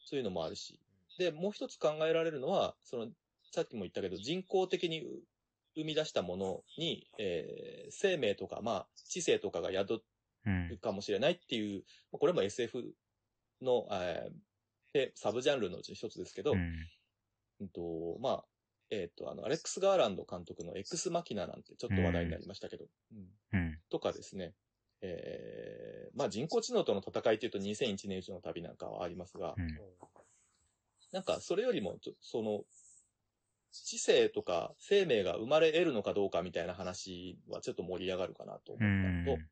そういうのもあるし。で、もう一つ考えられるのは、その、さっきも言ったけど、人工的にう生み出したものに、えー生命とか、まあ、知性とかが宿うん。るかもしれないっていう、まあこれも SF の、えーでサブジャンルのうちの一つですけど、うん。うんと、まあ、えっ、と、あの、アレックス・ガーランド監督の X マキナなんてちょっと話題になりましたけど、うん。うん。とかですね、えーまあ人工知能との戦いというと2001年宇宙の旅なんかはありますが、うん。なんかそれよりもちょ、その、知性とか生命が生まれ得るのかどうかみたいな話はちょっと盛り上がるかなと思ったのと、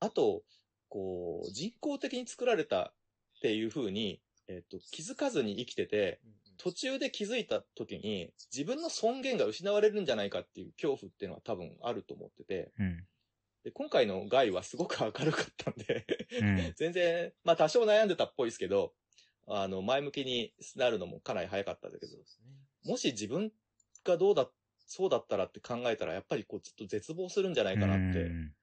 あと、こう、人工的に作られたっていう風に、えっ、と、気づかずに生きてて、途中で気づいた時に自分の尊厳が失われるんじゃないかっていう恐怖っていうのは多分あると思ってて、うん。で今回のガイはすごく明るかったんで、うん。(laughs) 全然、まあ多少悩んでたっぽいですけど、あの、前向きになるのもかなり早かったんだけど、もし自分がどうだ、そうだったらって考えたら、やっぱりこう、ちょっと絶望するんじゃないかなってうん。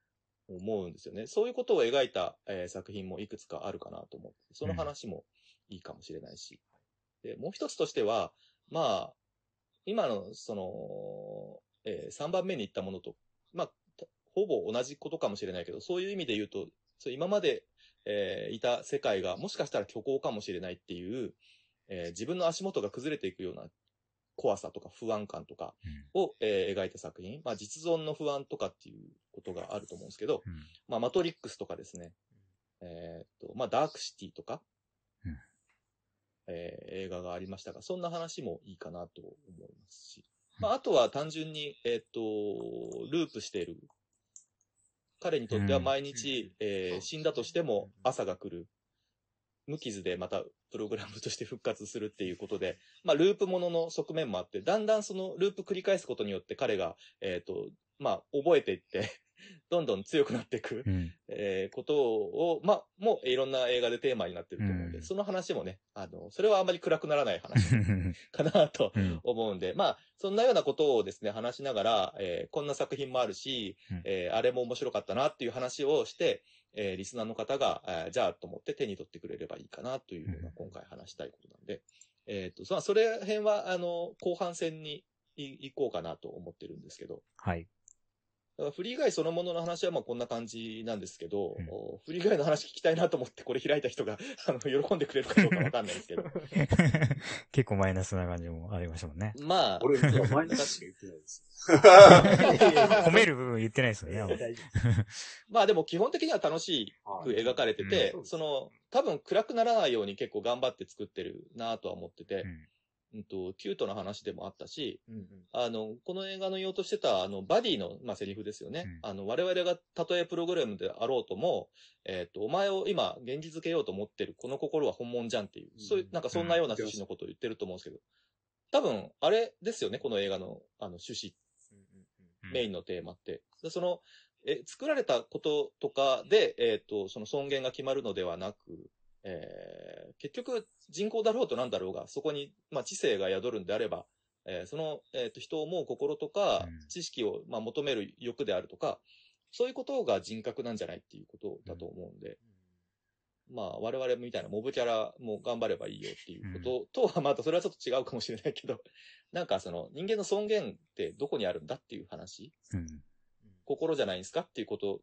思うんですよね。そういうことを描いた、えー作品もいくつかあるかなと思って、その話もいいかもしれないし。で、もう一つとしては、まあ、今の、その、え3番目に言ったものと、まあ、たほぼ同じことかもしれないけど、そういう意味で言うと、そう今まで、えーいた世界がもしかしたら虚構かもしれないっていう、えー自分の足元が崩れていくような怖さとか不安感とかを、えー描いた作品。まあ、実存の不安とかっていうことがあると思うんですけど、うん。まあ、マトリックスとかですね、えーっと、まあ、ダークシティとか、うんえー映画がありましたが、そんな話もいいかなと思いますし、まあ、あとは単純に、えーっと、ループしている。彼にとっては毎日、えー死んだとしても朝が来る。無傷でまたプログラムとして復活するっていうことで、まあ、ループものの側面もあって、だんだんそのループ繰り返すことによって彼が、えっ、と、まあ、覚えていって、(laughs) どんどん強くなっていく、うん。えーことを、まあ、もういろんな映画でテーマになってると思うんで、うんその話もね、あの、それはあんまり暗くならない話 (laughs) かなとうん。思うんで、まあ、そんなようなことをですね、話しながら、えーこんな作品もあるし、うんえーあれも面白かったなっていう話をして、えーリスナーの方が、えーじゃあと思って手に取ってくれればいいかなというのがうん今回話したいことなんで、えっ、と、そそれ辺は、あの、後半戦にい行こうかなと思ってるんですけど、はい。フリーガイそのものの話はまあこんな感じなんですけど、うん。おフリーガイの話聞きたいなと思ってこれ開いた人が、(laughs) あの、喜んでくれるかどうかわかんないですけど、(laughs) 結構マイナスな感じもありましたもんね。まあ、俺、マイナスしか言ってないです。(laughs) 褒める部分言ってないですよね。まあでも基本的には楽しく描かれてて、うんその、多分暗くならないように結構頑張って作ってるなとは思ってて、うんと、キュートな話でもあったし、夫。うんあの、この映画の言おうとしてた、あの、バディの、まあ、セリフですよね。うんあの、我々がたとえプログラムであろうとも、えっ、と、お前を今、現実づけようと思ってる、この心は本物じゃんっていう、うんそういう、なんかそんなような趣旨のことを言ってると思うんですけど、多分、あれですよね、この映画の、あの、趣旨、メインのテーマって。でその、え、作られたこととかで、えっ、と、その尊厳が決まるのではなく、えー結局人口だろうとなんだろうが、そこに、まあ、知性が宿るんであれば、えーその、えっ、と、人を思う心とかうん、知識を、まあ、求める欲であるとか、そういうことが人格なんじゃないっていうことだと思うんで、まあ、我々みたいなモブキャラも頑張ればいいよっていうこととは、またそれはちょっと違うかもしれないけど、(laughs) なんかその人間の尊厳ってどこにあるんだっていう話うん。心じゃないんですかっていうこと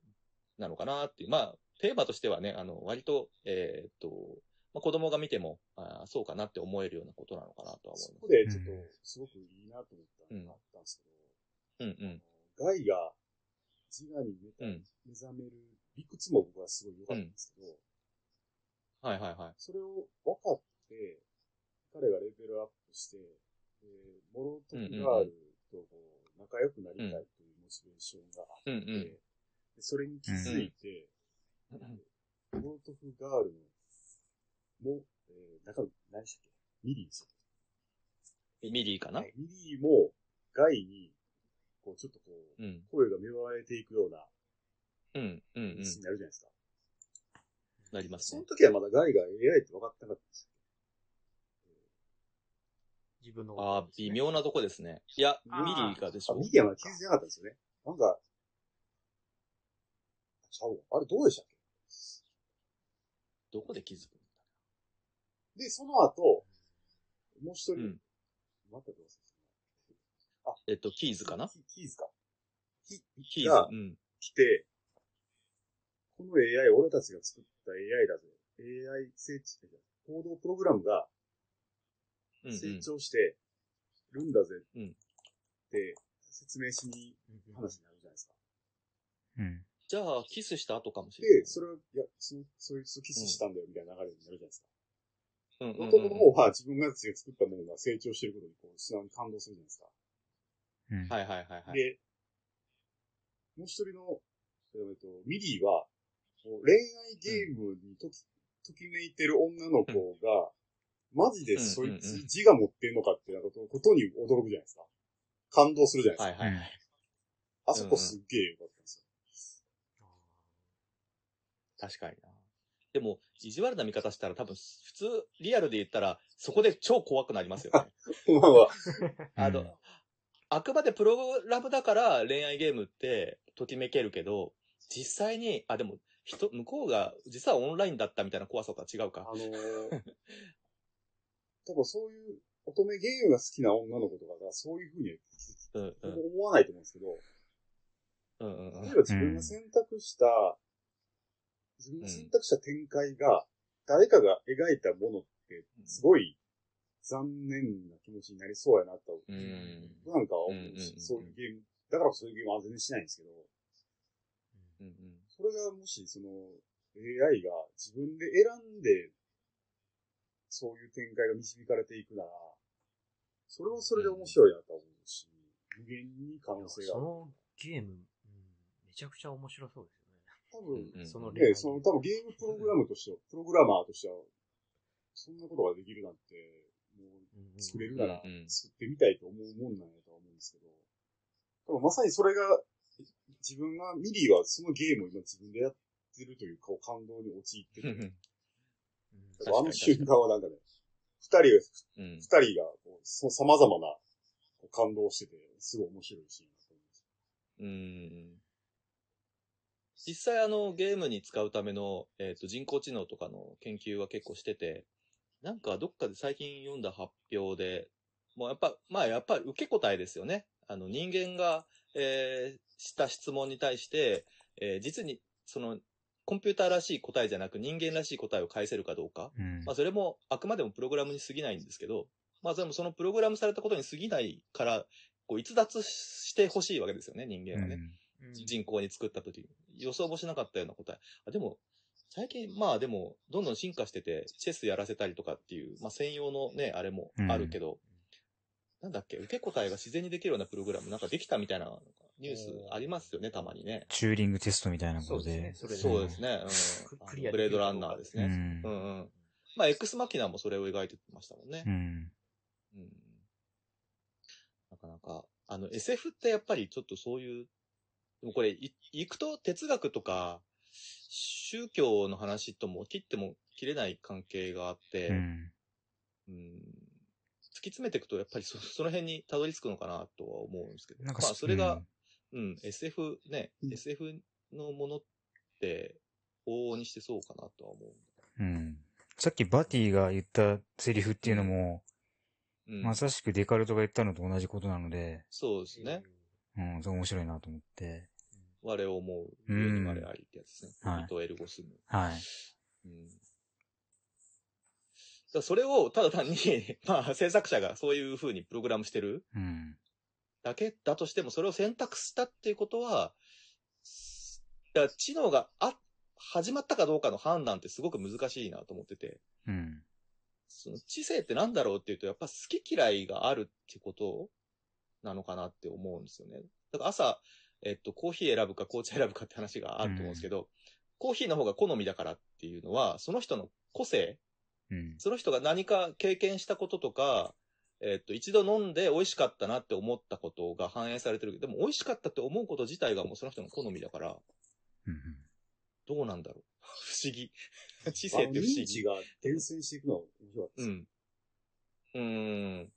なのかなっていう。まあ、テーマとしてはね、あの、割と、えーっと、まあ、子供が見ても、あーそうかなって思えるようなことなのかなとは思います。そこでちょっと、すごくいいなと思ったのがあったんですけど、うんうん。ガイが自我に目たうん目覚める理屈も僕はすごい良かったんですけど、はいはいはい。それを分かって、彼がレベルアップして、でモロトフガールとこう仲良くなりたいというモチベーションがあって、うんうんでそれに気づいて、モロトフガールの、も、えー、中身、何でしたっけ？ミリーでしたっけミリーかな、はいミリーも、ガイに、こう、ちょっとこう、うん。声が芽生えていくような、うんうんになるじゃないですか。なりますねその。時はまだガイが AI って分かってなかったんです自分のああ、微妙なとこですね。いや、ミリーがでしょミリーは気づいてなかったんですよね。なんか、ちゃうわあれどうでしたっどこで気づくんけで、その後、もう一人、うんまたどうすだえっと、キーズかな？キキーズか。キキーズ。がうん。来て、この AI 俺たちが作った AI だぜ。AI 成長、行動プログラムがうんうん成長してるんだぜうんって説明しに話になるじゃないですか。うん。じゃあ、キスした後かもしれないで、。それを、いや、そそいつとキスしたんだよみたいな流れになるじゃないですか。うんうんうんもともともう、まあ自分が作ったものが成長してることにこう、素直に感動するじゃないですか。うん。はいはいはいはい。で、もう一人の、えっと、ミリーは、恋愛ゲームにとき、ときめいてる女の子が、マジでそいつ自我持ってんのかっていうことことに驚くじゃないですか。感動するじゃないですか。はいはいはい。あそこすっげえ良かったんです確かにな。でも、意地悪な見方したら多分、普通、リアルで言ったら、そこで超怖くなりますよね。よ。(laughs) まあまあ、あの、あくまでプログラムだから恋愛ゲームってときめけるけど、実際に、あ、でも、人、向こうが実はオンラインだったみたいな怖さとは違うか。あのー、(laughs) 多分そういう乙女ゲームが好きな女の子とかがそういうふうにうんうん。思わないと思うんですけど、うんうんうん例えば自分が選択した、選択した展開が、誰かが描いたものって、すごい残念な気持ちになりそうやなと、うん。なんか思うし、そういうゲーム、だからそういうゲームは全然しないんですけど、うんうん。それがもしその AI が自分で選んで、そういう展開が導かれていくなら、それはそれで面白いなと思うし、無限に可能性がある。そのゲーム、うん、めちゃくちゃ面白そうです。多分、うんそのね、その多分ゲームプログラムとしては、プログラマーとしては、そんなことができるなんて、もう作れるなら作ってみたいと思うもんなんやとは思うんですけど、多分まさにそれが、自分が、ミリーはそのゲームを今自分でやってるというか、感動に陥ってて、うん。うん確かに。あの瞬間はなんかね、二人が、うん。二人がこう、そ様々なこう感動をしてて、すごい面白いシーンだと思います。うん実際あのゲームに使うための、えっ、と人工知能とかの研究は結構してて、なんかどっかで最近読んだ発表で、もうやっぱ、まあやっぱり受け答えですよね。あの人間が、えーした質問に対して、えー実にそのコンピューターらしい答えじゃなく人間らしい答えを返せるかどうか。うんまあそれもあくまでもプログラムに過ぎないんですけど、まあでもそのプログラムされたことに過ぎないから、こう逸脱してほしいわけですよね、人間はね。うん人工に作った時に。予想もしなかったような答え。あでも、最近、まあでも、どんどん進化してて、チェスやらせたりとかっていう、まあ専用のね、あれもあるけど、なんだっけ、受け答えが自然にできるようなプログラムなんかできたみたいなニュースありますよね、たまにね。チューリングテストみたいなことで。そうですねそれでそうですね。うん。ククリアブレードランナーですね。うんうんうん。まあ、X マキナもそれを描いてましたもんねう。ん。うん。なかなか、あの、SF ってやっぱりちょっとそういう、でもこれ、い行くと哲学とか、宗教の話とも切っても切れない関係があって、ううん、ん。突き詰めていくとやっぱりそその辺にたどり着くのかなとは思うんですけど、まあそれがうん、うん、SF ね、うん SF のものって往々にしてそうかなとは思うん。さっきバティが言ったセリフっていうのも、う。うん、まさしくデカルトが言ったのと同じことなので、そうですね。うん、それ面白いなと思って。我を思う、上に我ありってやつですね。はいエルゴスム。はい。うんだそれをただ単に、(laughs) まあ制作者がそういう風にプログラムしてるうん。だけだとしても、それを選択したっていうことは、だ知能があ、始まったかどうかの判断ってすごく難しいなと思ってて、うん。その知性ってなんだろうっていうと、やっぱ好き嫌いがあるってことなのかなって思うんですよね。だから朝、えっと、コーヒー選ぶか紅茶選ぶかって話があると思うんですけど、コーヒーの方が好みだからっていうのは、その人の個性、うん。その人が何か経験したこととか、えっと、一度飲んで美味しかったなって思ったことが反映されてるけど、でも美味しかったって思うこと自体がもうその人の好みだから、うん。どうなんだろう。不思議。(laughs) 知性って不思議。認知が伝染していくのは面白かったです。うん。うーん。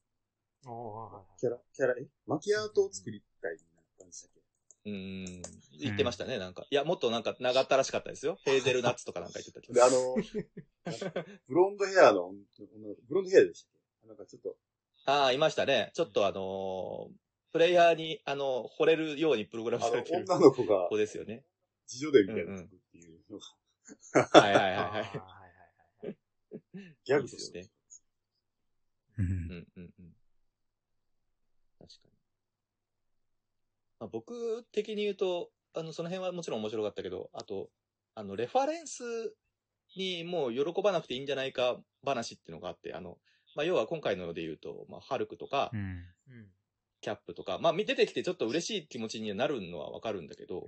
キャラ、キャラ、え？マキアートを作りたいみたいな感じだっけ？うーん。言ってましたね、なんか。いや、もっとなんか長ったらしかったですよ。(laughs) ヘーゼルナッツとかなんか言ってたけど。で、あの、ブロンドヘアの、ブロンドヘアでしたっけ？なんかちょっと、ああ、いましたね。ちょっとあのープレイヤーに、あの、惚れるようにプログラムされてる女の子が子ですよね。自助伝みたいなっていうのが、はいはいはいあはい。あはいはいはい。ギャグでうんうんうんうん。確かに。まあ、僕的に言うと、あの、その辺はもちろん面白かったけど、あと、あの、レファレンスにもう喜ばなくていいんじゃないか話っていうのがあって、あの、まあ、要は今回ので言うと、まあ、ハルクとかう、ん。うん。キャップとか、まあ、出てきてちょっと嬉しい気持ちになるのはわかるんだけど、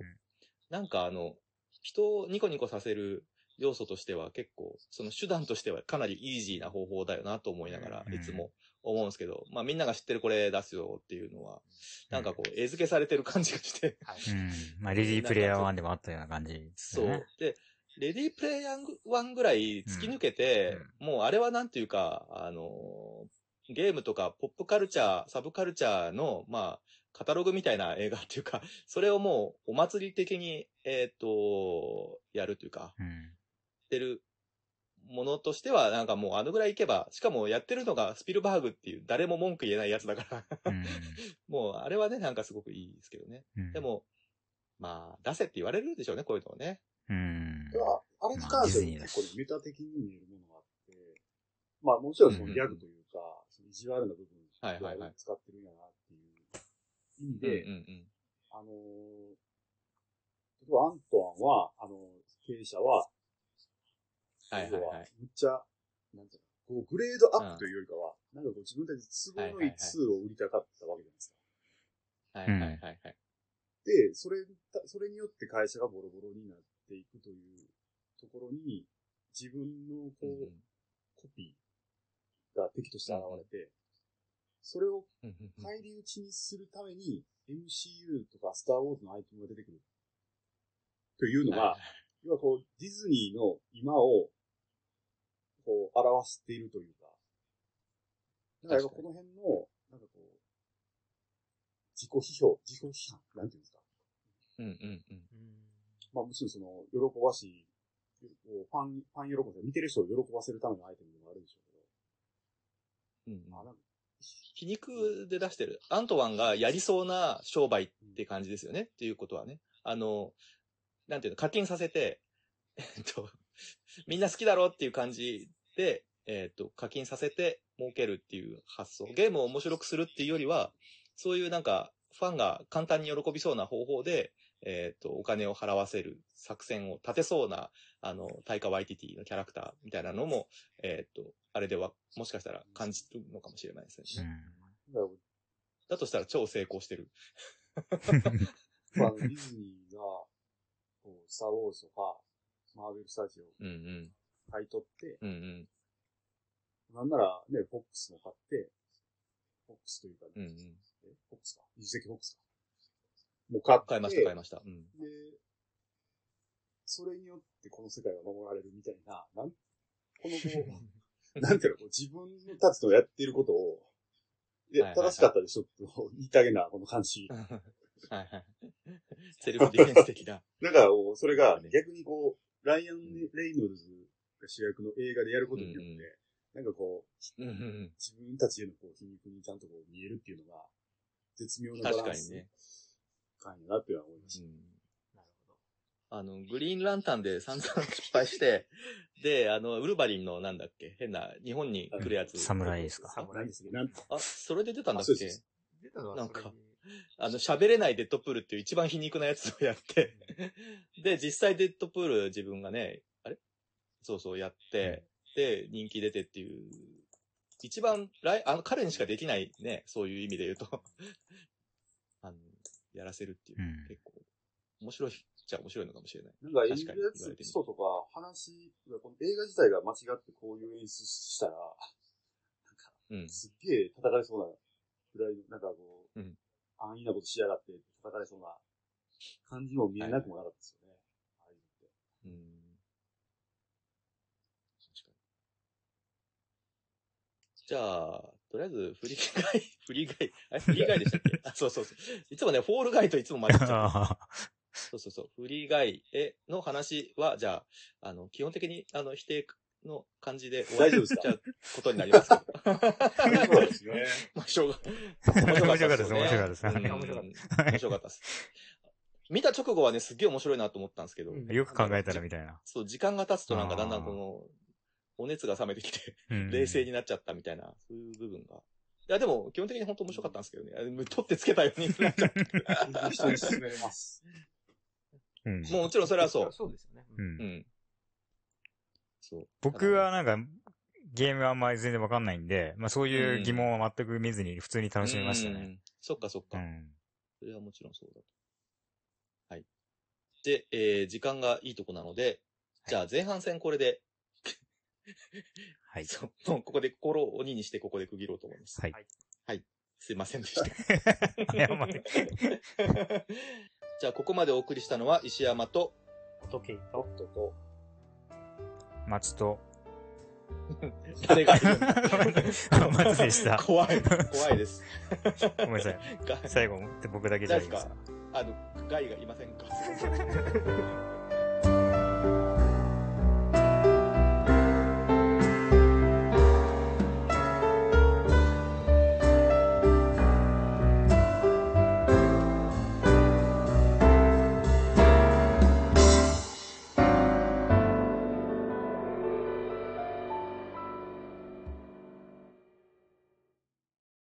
なんかあの、人をニコニコさせる要素としては結構、その手段としてはかなりイージーな方法だよなと思いながらう、んいつも思うんですけど、まあみんなが知ってるこれ出すよっていうのは、なんかこう、絵付けされてる感じがして、はい。うん。まあ、レディープレイヤー1でもあったような感じですそう。で、レディープレイヤー1ぐらい突き抜けて、もうあれはなんていうか、あの、ゲームとかポップカルチャー、サブカルチャーの、まあ、カタログみたいな映画っていうか、(laughs) それをもうお祭り的に、えっ、と、やるというか、うん。ってるものとしては、なんかもうあのぐらいいけば、しかもやってるのがスピルバーグっていう誰も文句言えないやつだから、うん。(laughs) もうあれはね、なんかすごくいいですけどね。うんで、も、まあ、出せって言われるでしょうね、こういうのをね。うん。いやあれに関してはまあディズニーだし結構ねメタ的に見えるものがあって、まあもちろんそのギャグというか、その意地悪な部分はいはいはいを使ってるんやなっていう意味うんで、うんあのー例えばアントワンは、あの経営者は、はいはいはい。むっちゃ、なんていうの、こうグレードアップというよりかは、なんかこう自分たち都合のいい2を売りたかったわけじゃないですか。はいはいはいはい。で、それ、それによって会社がボロボロになっていくというところに、自分のこう、コピーが敵として現れて、それをうんうんうん返り討ちにするために MCU とかスターウォーズのアイテムが出てくる。というのが、要はこう、ディズニーの今を、こう、表しているというか、だからこの辺の、なんかこう、自己批評、自己批判、なんていうんですか。うんうんうん。まあもちろんその、喜ばしい、こうファン、ファン喜ばせ、見てる人を喜ばせるためのアイテムでもあるでしょううんうんけど、まあなんか、皮肉で出してる。アントワンがやりそうな商売って感じですよね。っていうことはね。あの、なんていうの、課金させて、えっと、みんな好きだろうっていう感じで、えっと、課金させて儲けるっていう発想。ゲームを面白くするっていうよりは、そういうなんか、ファンが簡単に喜びそうな方法で、えっと、お金を払わせる作戦を立てそうな、あの、タイカ・ワイティティのキャラクターみたいなのも、えっと、あれでは、もしかしたら感じるのかもしれないですね。だとしたら超成功してる。(laughs) まあ、ディズニーが、こう、スターウォーズとか、マーベルスタジオうんうん。買い取って、うんうん。なんならね、フォックスも買って、フォックスというか、うんうん。えフォックスか。二次的フォックスか。もう買って、買いました、買いました。うん。で、それによってこの世界が守られるみたいな、なん、このこう、(laughs) なんていうの、自分たちのやっていることを、いや、はいはいはい正しかったでしょって言いたげな、この感じ。(laughs) はいはい。セルフディフェンス的な。(laughs) だかそれがね逆にこう、ライアン・レイノルズが主役の映画でやることによって、うんうんなんかこう、うんうん自分たちへのこう皮肉にちゃんとこう見えるっていうのが、絶妙うん。なバランス確かにね。感やなっては思いました。うんなるほど。あの、グリーンランタンで散々失敗して、(laughs) で、あの、ウルヴァリンのなんだっけ？変な、日本に来るやつ。侍ですか？侍ですね。なんあ、それで出たんだっけ？あそうです出たのはなんかあの、喋れないデッドプールっていう一番皮肉なやつをやって、で、実際デッドプール自分がね、そうそうやって、で、人気出てっていう、一番、来、あの、彼にしかできないね、そういう意味で言うと、(laughs) あの、やらせるっていう、うん結構、面白いっちゃ面白いのかもしれない。なんか演確かにるやつ、人とか話、この映画自体が間違ってこういう演出したら、なんか、うん。すっげえ叩かれそうなぐらいの、なんかこう、うん安易なことしやがって叩かれそうな感じも見えなくもなかったですよね。ああいうのって。うん。確かに。じゃあ、とりあえず、フリーガイ、フリーガイ、あれフリーガイでしたっけ？(laughs) あ、そうそうそう。いつもね、フォールガイといつも混じっちゃう。あ (laughs) そうそうそう。フリーガイへの話は、じゃあ、あの、基本的に、あの、否定の感じで終わ大丈夫ですか？じゃあ、ことになりますけど。そうですね。まあ、しょうが、面白かったです面白かったですうん面白かっ面白かったです。見た直後はね、すっげえ面白いなと思ったんですけど、うんよく考えたらみたいな。そう、時間が経つとなんかだんだんこの、お熱が冷めてきて、うん冷静になっちゃったみたいな、そういう部分が。いや、でも、基本的に本当面白かったんですけどね。取ってつけたようになっちゃった。人に勧めます。うんもちろんそれはそう。そうですよね。ううんうん。そう。僕はなんか、ゲームはあんまり全然わかんないんで、まあそういう疑問は全く見ずに普通に楽しみましたね。うん。そっかそっか。うん。それはもちろんそうだと。はい。で、えー、時間がいいとこなので、じゃあ前半戦これで、(laughs) はい。そう (laughs) もうここで心を鬼にしてここで区切ろうと思います。はい。すいませんでした。(laughs) 謝れじゃあここまでお送りしたのは石山と、時計と、とと、松と、誰がいるんだ松でした。怖い、怖いです。ごめんなさい。が最後、僕だけじゃいいですか？あの、ガイがいませんか？